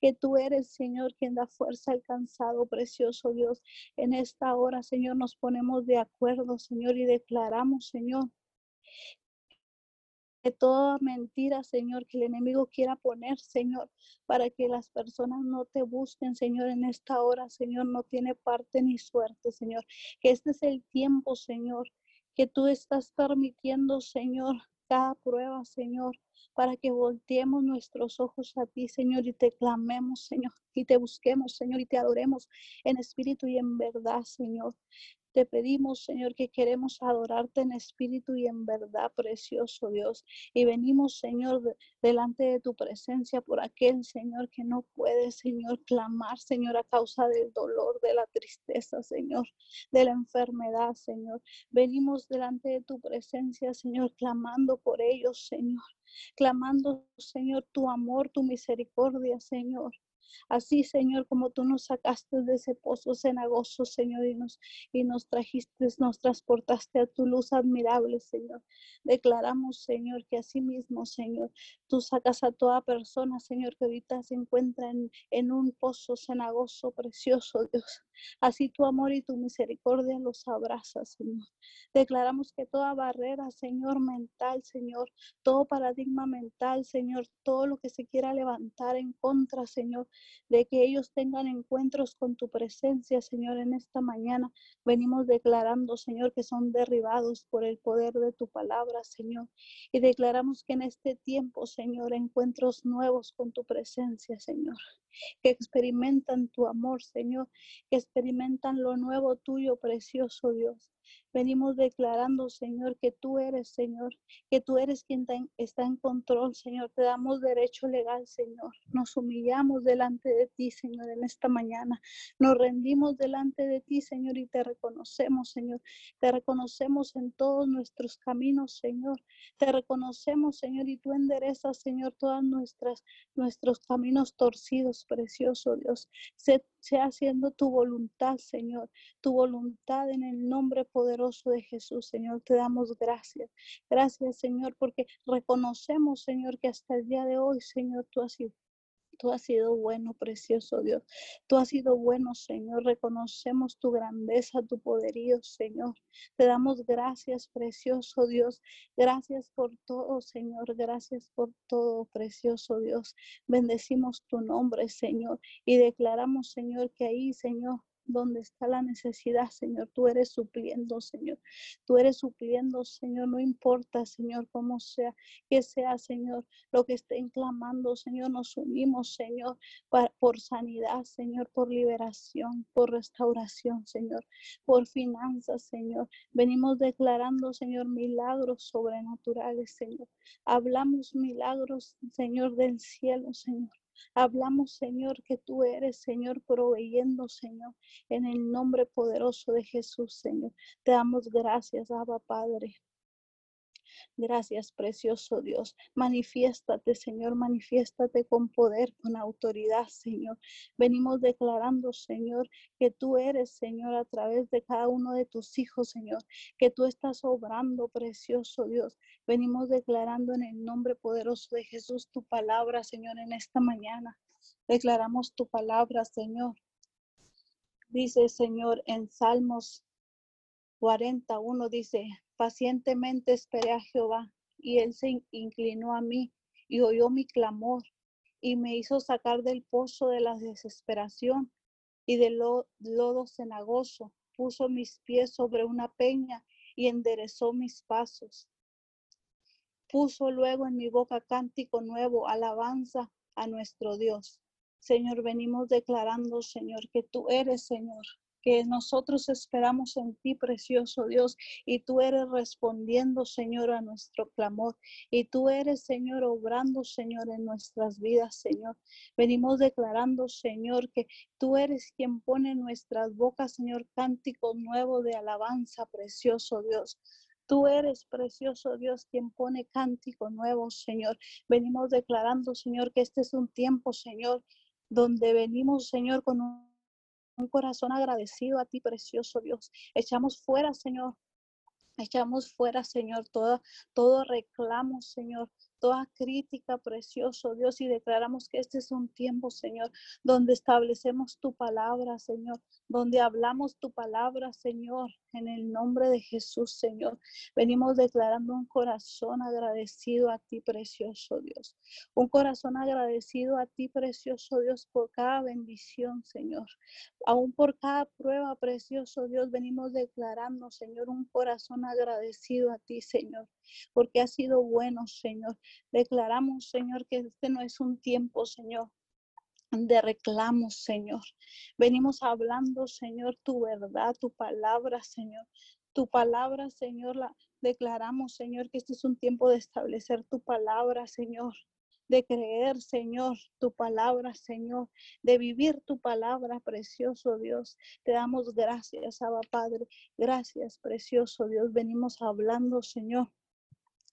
que tú eres, Señor, quien da fuerza al cansado, precioso Dios. En esta hora, Señor, nos ponemos de acuerdo, Señor, y declaramos, Señor, que toda mentira, Señor, que el enemigo quiera poner, Señor, para que las personas no te busquen, Señor, en esta hora, Señor, no tiene parte ni suerte, Señor. Que este es el tiempo, Señor, que tú estás permitiendo, Señor, cada prueba, Señor, para que volteemos nuestros ojos a ti, Señor, y te clamemos, Señor, y te busquemos, Señor, y te adoremos en espíritu y en verdad, Señor. Te pedimos, Señor, que queremos adorarte en espíritu y en verdad, precioso Dios. Y venimos, Señor, delante de tu presencia por aquel, Señor, que no puede, Señor, clamar, Señor, a causa del dolor, de la tristeza, Señor, de la enfermedad, Señor. Venimos delante de tu presencia, Señor, clamando por ellos, Señor. Clamando, Señor, tu amor, tu misericordia, Señor. Así, Señor, como tú nos sacaste de ese pozo cenagoso, Señor, y nos, y nos trajiste, nos transportaste a tu luz admirable, Señor. Declaramos, Señor, que así mismo, Señor, tú sacas a toda persona, Señor, que ahorita se encuentra en, en un pozo cenagoso, precioso, Dios. Así tu amor y tu misericordia los abraza, Señor. Declaramos que toda barrera, Señor, mental, Señor, todo paradigma mental, Señor, todo lo que se quiera levantar en contra, Señor, de que ellos tengan encuentros con tu presencia, Señor, en esta mañana. Venimos declarando, Señor, que son derribados por el poder de tu palabra, Señor. Y declaramos que en este tiempo, Señor, encuentros nuevos con tu presencia, Señor que experimentan tu amor, Señor, que experimentan lo nuevo tuyo, precioso Dios. Venimos declarando, Señor, que tú eres, Señor, que tú eres quien está en control, Señor. Te damos derecho legal, Señor. Nos humillamos delante de ti, Señor, en esta mañana. Nos rendimos delante de ti, Señor, y te reconocemos, Señor. Te reconocemos en todos nuestros caminos, Señor. Te reconocemos, Señor, y tú enderezas, Señor, todas nuestras nuestros caminos torcidos, precioso Dios. sea haciendo tu voluntad, Señor, tu voluntad en el nombre poderoso de Jesús, Señor. Te damos gracias. Gracias, Señor, porque reconocemos, Señor, que hasta el día de hoy, Señor, tú has sido Tú has sido bueno, precioso Dios. Tú has sido bueno, Señor. Reconocemos tu grandeza, tu poderío, Señor. Te damos gracias, precioso Dios. Gracias por todo, Señor. Gracias por todo, precioso Dios. Bendecimos tu nombre, Señor. Y declaramos, Señor, que ahí, Señor, donde está la necesidad, Señor. Tú eres supliendo, Señor. Tú eres supliendo, Señor. No importa, Señor, cómo sea, que sea, Señor, lo que estén clamando, Señor. Nos unimos, Señor, por sanidad, Señor, por liberación, por restauración, Señor, por finanzas, Señor. Venimos declarando, Señor, milagros sobrenaturales, Señor. Hablamos milagros, Señor, del cielo, Señor. Hablamos, Señor, que tú eres, Señor, proveyendo, Señor, en el nombre poderoso de Jesús, Señor. Te damos gracias, Abba Padre. Gracias, precioso Dios. Manifiéstate, Señor, manifiéstate con poder, con autoridad, Señor. Venimos declarando, Señor, que tú eres, Señor, a través de cada uno de tus hijos, Señor, que tú estás obrando, precioso Dios. Venimos declarando en el nombre poderoso de Jesús tu palabra, Señor, en esta mañana. Declaramos tu palabra, Señor. Dice, Señor, en Salmos 41, dice, Pacientemente esperé a Jehová y él se inclinó a mí y oyó mi clamor y me hizo sacar del pozo de la desesperación y del lodo cenagoso. Puso mis pies sobre una peña y enderezó mis pasos. Puso luego en mi boca cántico nuevo, alabanza a nuestro Dios. Señor, venimos declarando, Señor, que tú eres, Señor, que nosotros esperamos en ti, precioso Dios, y tú eres respondiendo, Señor, a nuestro clamor, y tú eres, Señor, obrando, Señor, en nuestras vidas, Señor. Venimos declarando, Señor, que tú eres quien pone en nuestras bocas, Señor, cántico nuevo de alabanza, precioso Dios. Tú eres precioso Dios quien pone cántico nuevo, Señor. Venimos declarando, Señor, que este es un tiempo, Señor, donde venimos, Señor, con un un corazón agradecido a ti, precioso Dios. Echamos fuera, Señor. Echamos fuera, Señor, todo, todo reclamo, Señor, toda crítica, precioso Dios, y declaramos que este es un tiempo, Señor, donde establecemos tu palabra, Señor, donde hablamos tu palabra, Señor, en el nombre de Jesús, Señor. Venimos declarando un corazón agradecido a ti, precioso Dios. Un corazón agradecido a ti, precioso Dios, por cada bendición, Señor. Aún por cada prueba, precioso Dios, venimos declarando, Señor, un corazón agradecido a ti, Señor, porque ha sido bueno, Señor. Declaramos, Señor, que este no es un tiempo, Señor, de reclamos, Señor. Venimos hablando, Señor, tu verdad, tu palabra, Señor. Tu palabra, Señor, la declaramos, Señor, que este es un tiempo de establecer tu palabra, Señor. De creer, Señor, tu palabra, Señor, de vivir tu palabra, precioso Dios. Te damos gracias, Abba Padre. Gracias, precioso Dios. Venimos hablando, Señor,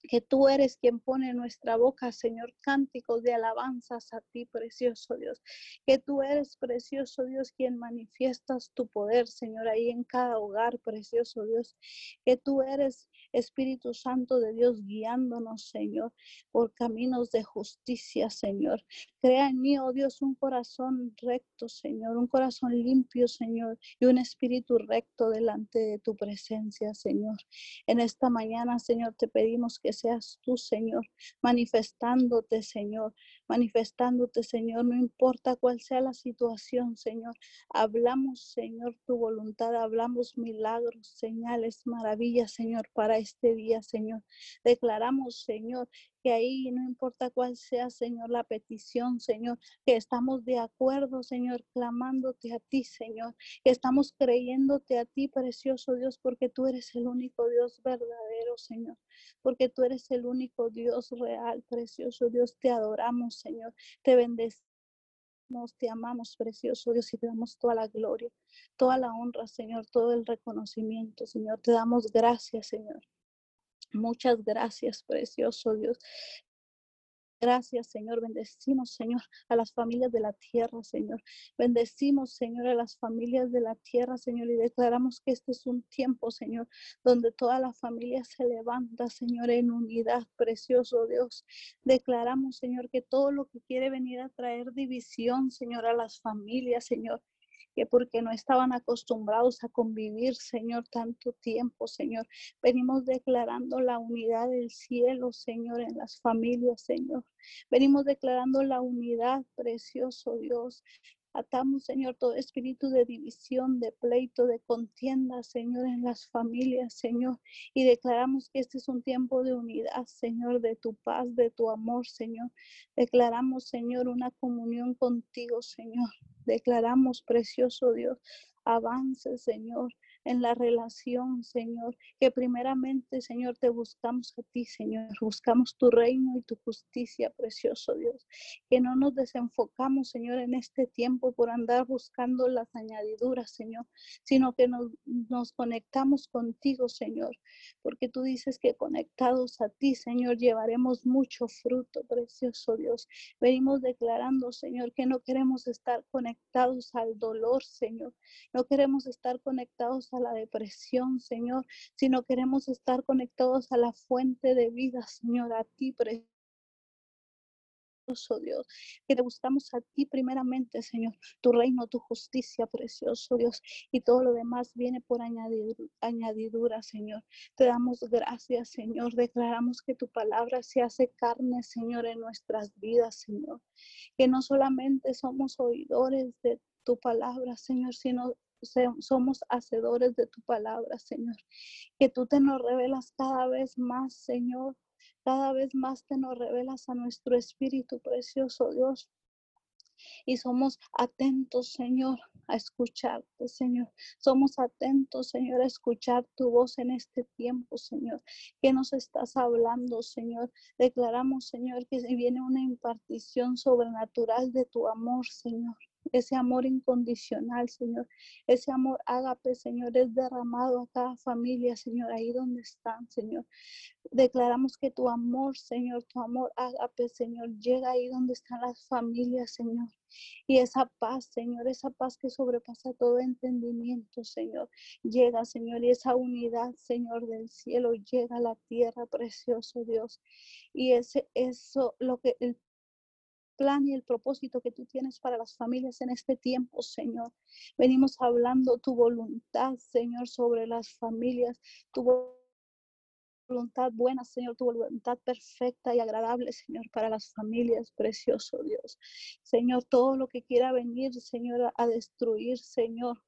que tú eres quien pone en nuestra boca, Señor, cánticos de alabanzas a ti, precioso Dios. Que tú eres, precioso Dios, quien manifiestas tu poder, Señor, ahí en cada hogar, precioso Dios. Que tú eres, Espíritu Santo de Dios, guiándonos, Señor, por caminos de justicia, Señor. Crea en mí, oh Dios, un corazón recto, Señor, un corazón limpio, Señor, y un espíritu recto delante de tu presencia, Señor. En esta mañana, Señor, te pedimos que seas tú, Señor, manifestándote, Señor, manifestándote, Señor, no importa cuál sea la situación, Señor. Hablamos, Señor, tu voluntad, hablamos milagros, señales, maravillas, Señor, para este día, Señor. Declaramos, Señor, que ahí no importa cuál sea, Señor, la petición, Señor, que estamos de acuerdo, Señor, clamándote a ti, Señor, que estamos creyéndote a ti, precioso Dios, porque tú eres el único Dios verdadero, Señor, porque tú eres el único Dios real, precioso Dios, te adoramos, Señor, te bendecimos te amamos, precioso Dios, y te damos toda la gloria, toda la honra, Señor, todo el reconocimiento, Señor. Te damos gracias, Señor. Muchas gracias, precioso Dios. Gracias, Señor. Bendecimos, Señor, a las familias de la tierra, Señor. Bendecimos, Señor, a las familias de la tierra, Señor. Y declaramos que este es un tiempo, Señor, donde toda la familia se levanta, Señor, en unidad, precioso Dios. Declaramos, Señor, que todo lo que quiere venir a traer división, Señor, a las familias, Señor, que porque no estaban acostumbrados a convivir, Señor, tanto tiempo, Señor. Venimos declarando la unidad del cielo, Señor, en las familias, Señor. Venimos declarando la unidad, precioso Dios. Atamos, Señor, todo espíritu de división, de pleito, de contienda, Señor, en las familias, Señor. Y declaramos que este es un tiempo de unidad, Señor, de tu paz, de tu amor, Señor. Declaramos, Señor, una comunión contigo, Señor. Declaramos, precioso Dios, avance, Señor, en la relación, Señor, que primeramente, Señor, te buscamos a ti, Señor, buscamos tu reino y tu justicia, precioso Dios, que no nos desenfocamos, Señor, en este tiempo por andar buscando las añadiduras, Señor, sino que nos, nos conectamos contigo, Señor, porque tú dices que conectados a ti, Señor, llevaremos mucho fruto, precioso Dios. Venimos declarando, Señor, que no queremos estar conectados al dolor, Señor, no queremos estar conectados a la depresión, Señor, sino queremos estar conectados a la fuente de vida, Señor, a ti, precioso Dios, que te buscamos a ti primeramente, Señor, tu reino, tu justicia, precioso Dios, y todo lo demás viene por añadidura, Señor. Te damos gracias, Señor, declaramos que tu palabra se hace carne, Señor, en nuestras vidas, Señor, que no solamente somos oidores de tu palabra, Señor, sino somos hacedores de tu palabra, Señor. Que tú te nos revelas cada vez más, Señor. Cada vez más te nos revelas a nuestro espíritu precioso, Dios. Y somos atentos, Señor, a escucharte, Señor. Somos atentos, Señor, a escuchar tu voz en este tiempo, Señor. Que nos estás hablando, Señor. Declaramos, Señor, que viene una impartición sobrenatural de tu amor, Señor ese amor incondicional, Señor. Ese amor ágape, Señor, es derramado a cada familia, Señor, ahí donde están, Señor. Declaramos que tu amor, Señor, tu amor ágape, Señor, llega ahí donde están las familias, Señor. Y esa paz, Señor, esa paz que sobrepasa todo entendimiento, Señor, llega, Señor, y esa unidad, Señor, del cielo llega a la tierra, precioso Dios. Y ese, eso, lo que el plan y el propósito que tú tienes para las familias en este tiempo, Señor. Venimos hablando tu voluntad, Señor, sobre las familias, tu voluntad buena, Señor, tu voluntad perfecta y agradable, Señor, para las familias, precioso Dios. Señor, todo lo que quiera venir, Señor, a destruir, Señor,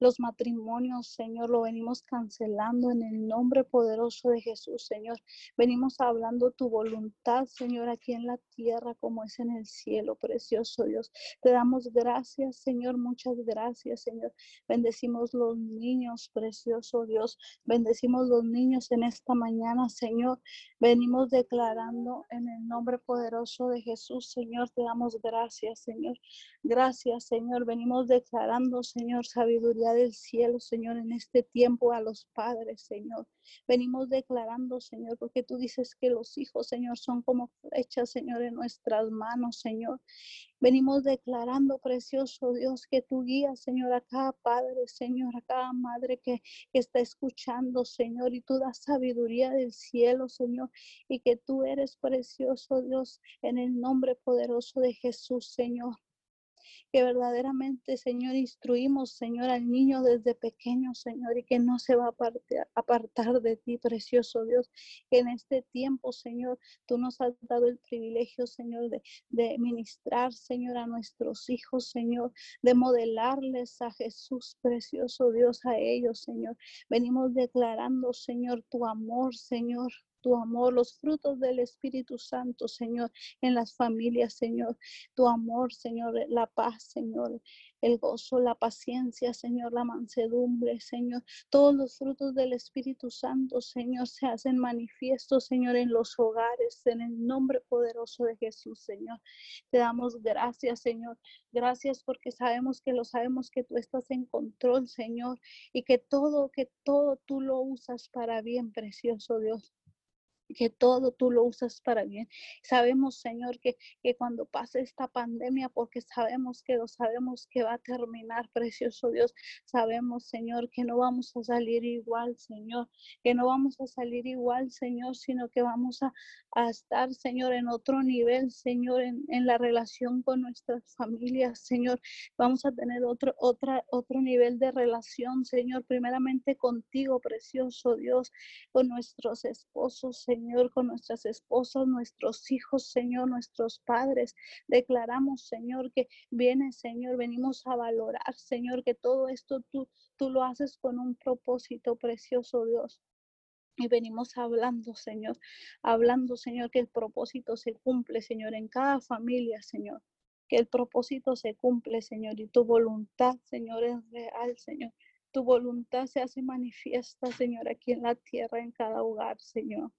los matrimonios, Señor, lo venimos cancelando en el nombre poderoso de Jesús, Señor. Venimos hablando tu voluntad, Señor, aquí en la tierra como es en el cielo, precioso Dios. Te damos gracias, Señor, muchas gracias, Señor. Bendecimos los niños, precioso Dios. Bendecimos los niños en esta mañana, Señor. Venimos declarando en el nombre poderoso de Jesús, Señor. Te damos gracias, Señor. Gracias, Señor. Venimos declarando, Señor, sabiduría del cielo, Señor, en este tiempo a los padres, Señor. Venimos declarando, Señor, porque tú dices que los hijos, Señor, son como flechas, Señor, en nuestras manos, Señor. Venimos declarando, precioso Dios, que tú guías, Señor, a cada padre, Señor, a cada madre que, está escuchando, Señor, y tú das sabiduría del cielo, Señor, y que tú eres precioso Dios en el nombre poderoso de Jesús, Señor que verdaderamente, Señor, instruimos, Señor, al niño desde pequeño, Señor, y que no se va a apartar de ti, precioso Dios, que en este tiempo, Señor, tú nos has dado el privilegio, Señor, de, de ministrar, Señor, a nuestros hijos, Señor, de modelarles a Jesús, precioso Dios, a ellos, Señor. Venimos declarando, Señor, tu amor, Señor, tu amor, los frutos del Espíritu Santo, Señor, en las familias, Señor. Tu amor, Señor, la paz, Señor, el gozo, la paciencia, Señor, la mansedumbre, Señor. Todos los frutos del Espíritu Santo, Señor, se hacen manifiestos, Señor, en los hogares, en el nombre poderoso de Jesús, Señor. Te damos gracias, Señor. Gracias porque sabemos que lo sabemos que tú estás en control, Señor, y que todo, que todo tú lo usas para bien, precioso Dios que todo tú lo usas para bien. Sabemos, Señor, que, que cuando pase esta pandemia, porque sabemos que lo sabemos que va a terminar, precioso Dios, sabemos, Señor, que no vamos a salir igual, Señor, que no vamos a salir igual, Señor, sino que vamos a, a estar, Señor, en otro nivel, Señor, en, en, la relación con nuestras familias, Señor. Vamos a tener otro, otra, otro nivel de relación, Señor, primeramente contigo, precioso Dios, con nuestros esposos, Señor Señor, con nuestras esposas, nuestros hijos, Señor, nuestros padres. Declaramos, Señor, que viene, Señor, venimos a valorar, Señor, que todo esto tú, tú lo haces con un propósito precioso, Dios. Y venimos hablando, Señor, hablando, Señor, que el propósito se cumple, Señor, en cada familia, Señor. Que el propósito se cumple, Señor, y tu voluntad, Señor, es real, Señor. Tu voluntad se hace manifiesta, Señor, aquí en la tierra, en cada hogar, Señor.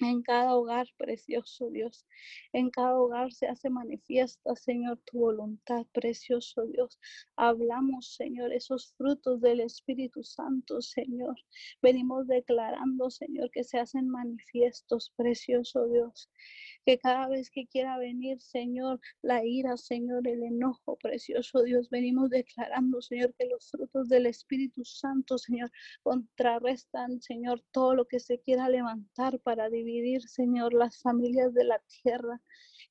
En cada hogar, precioso Dios, en cada hogar se hace manifiesta, Señor, tu voluntad, precioso Dios. Hablamos, Señor, esos frutos del Espíritu Santo, Señor. Venimos declarando, Señor, que se hacen manifiestos, precioso Dios que cada vez que quiera venir, Señor, la ira, Señor, el enojo, precioso Dios, venimos declarando, Señor, que los frutos del Espíritu Santo, Señor, contrarrestan, Señor, todo lo que se quiera levantar para dividir, Señor, las familias de la tierra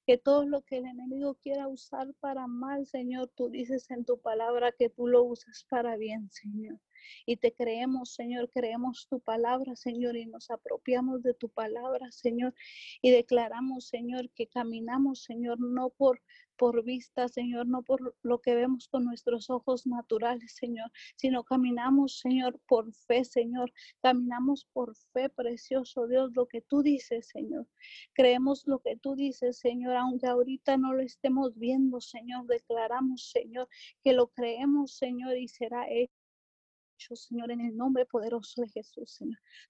que todo lo que el enemigo quiera usar para mal, Señor, tú dices en tu palabra que tú lo usas para bien, Señor. Y te creemos, Señor, creemos tu palabra, Señor, y nos apropiamos de tu palabra, Señor, y declaramos, Señor, que caminamos, Señor, no por por vista, Señor, no por lo que vemos con nuestros ojos naturales, Señor, sino caminamos, Señor, por fe, Señor. Caminamos por fe, precioso Dios, lo que tú dices, Señor. Creemos lo que tú dices, Señor, aunque ahorita no lo estemos viendo, Señor. Declaramos, Señor, que lo creemos, Señor, y será hecho. Señor, en el nombre poderoso de Jesús.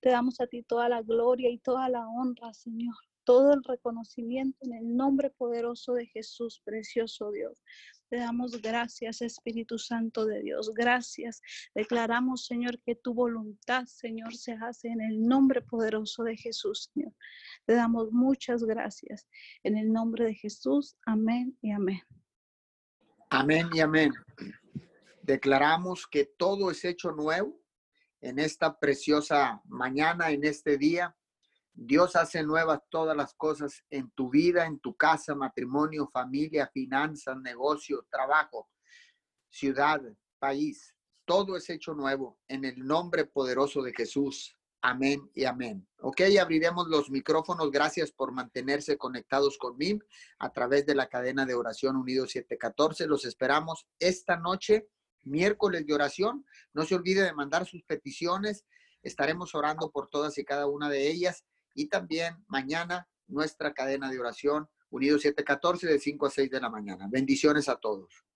Te damos a ti toda la gloria y toda la honra, Señor todo el reconocimiento en el nombre poderoso de Jesús, precioso Dios. Te damos gracias, Espíritu Santo de Dios. Gracias. Declaramos, Señor, que tu voluntad, Señor, se hace en el nombre poderoso de Jesús, Señor. Te damos muchas gracias. En el nombre de Jesús. Amén y amén. Amén y amén. Declaramos que todo es hecho nuevo en esta preciosa mañana, en este día. Dios hace nuevas todas las cosas en tu vida, en tu casa, matrimonio, familia, finanzas, negocio, trabajo, ciudad, país. Todo es hecho nuevo en el nombre poderoso de Jesús. Amén y amén. Ok, abriremos los micrófonos. Gracias por mantenerse conectados conmigo a través de la cadena de oración Unido 714. Los esperamos esta noche, miércoles de oración. No se olvide de mandar sus peticiones. Estaremos orando por todas y cada una de ellas y también mañana nuestra cadena de oración Unido 714 de 5 a 6 de la mañana. Bendiciones a todos.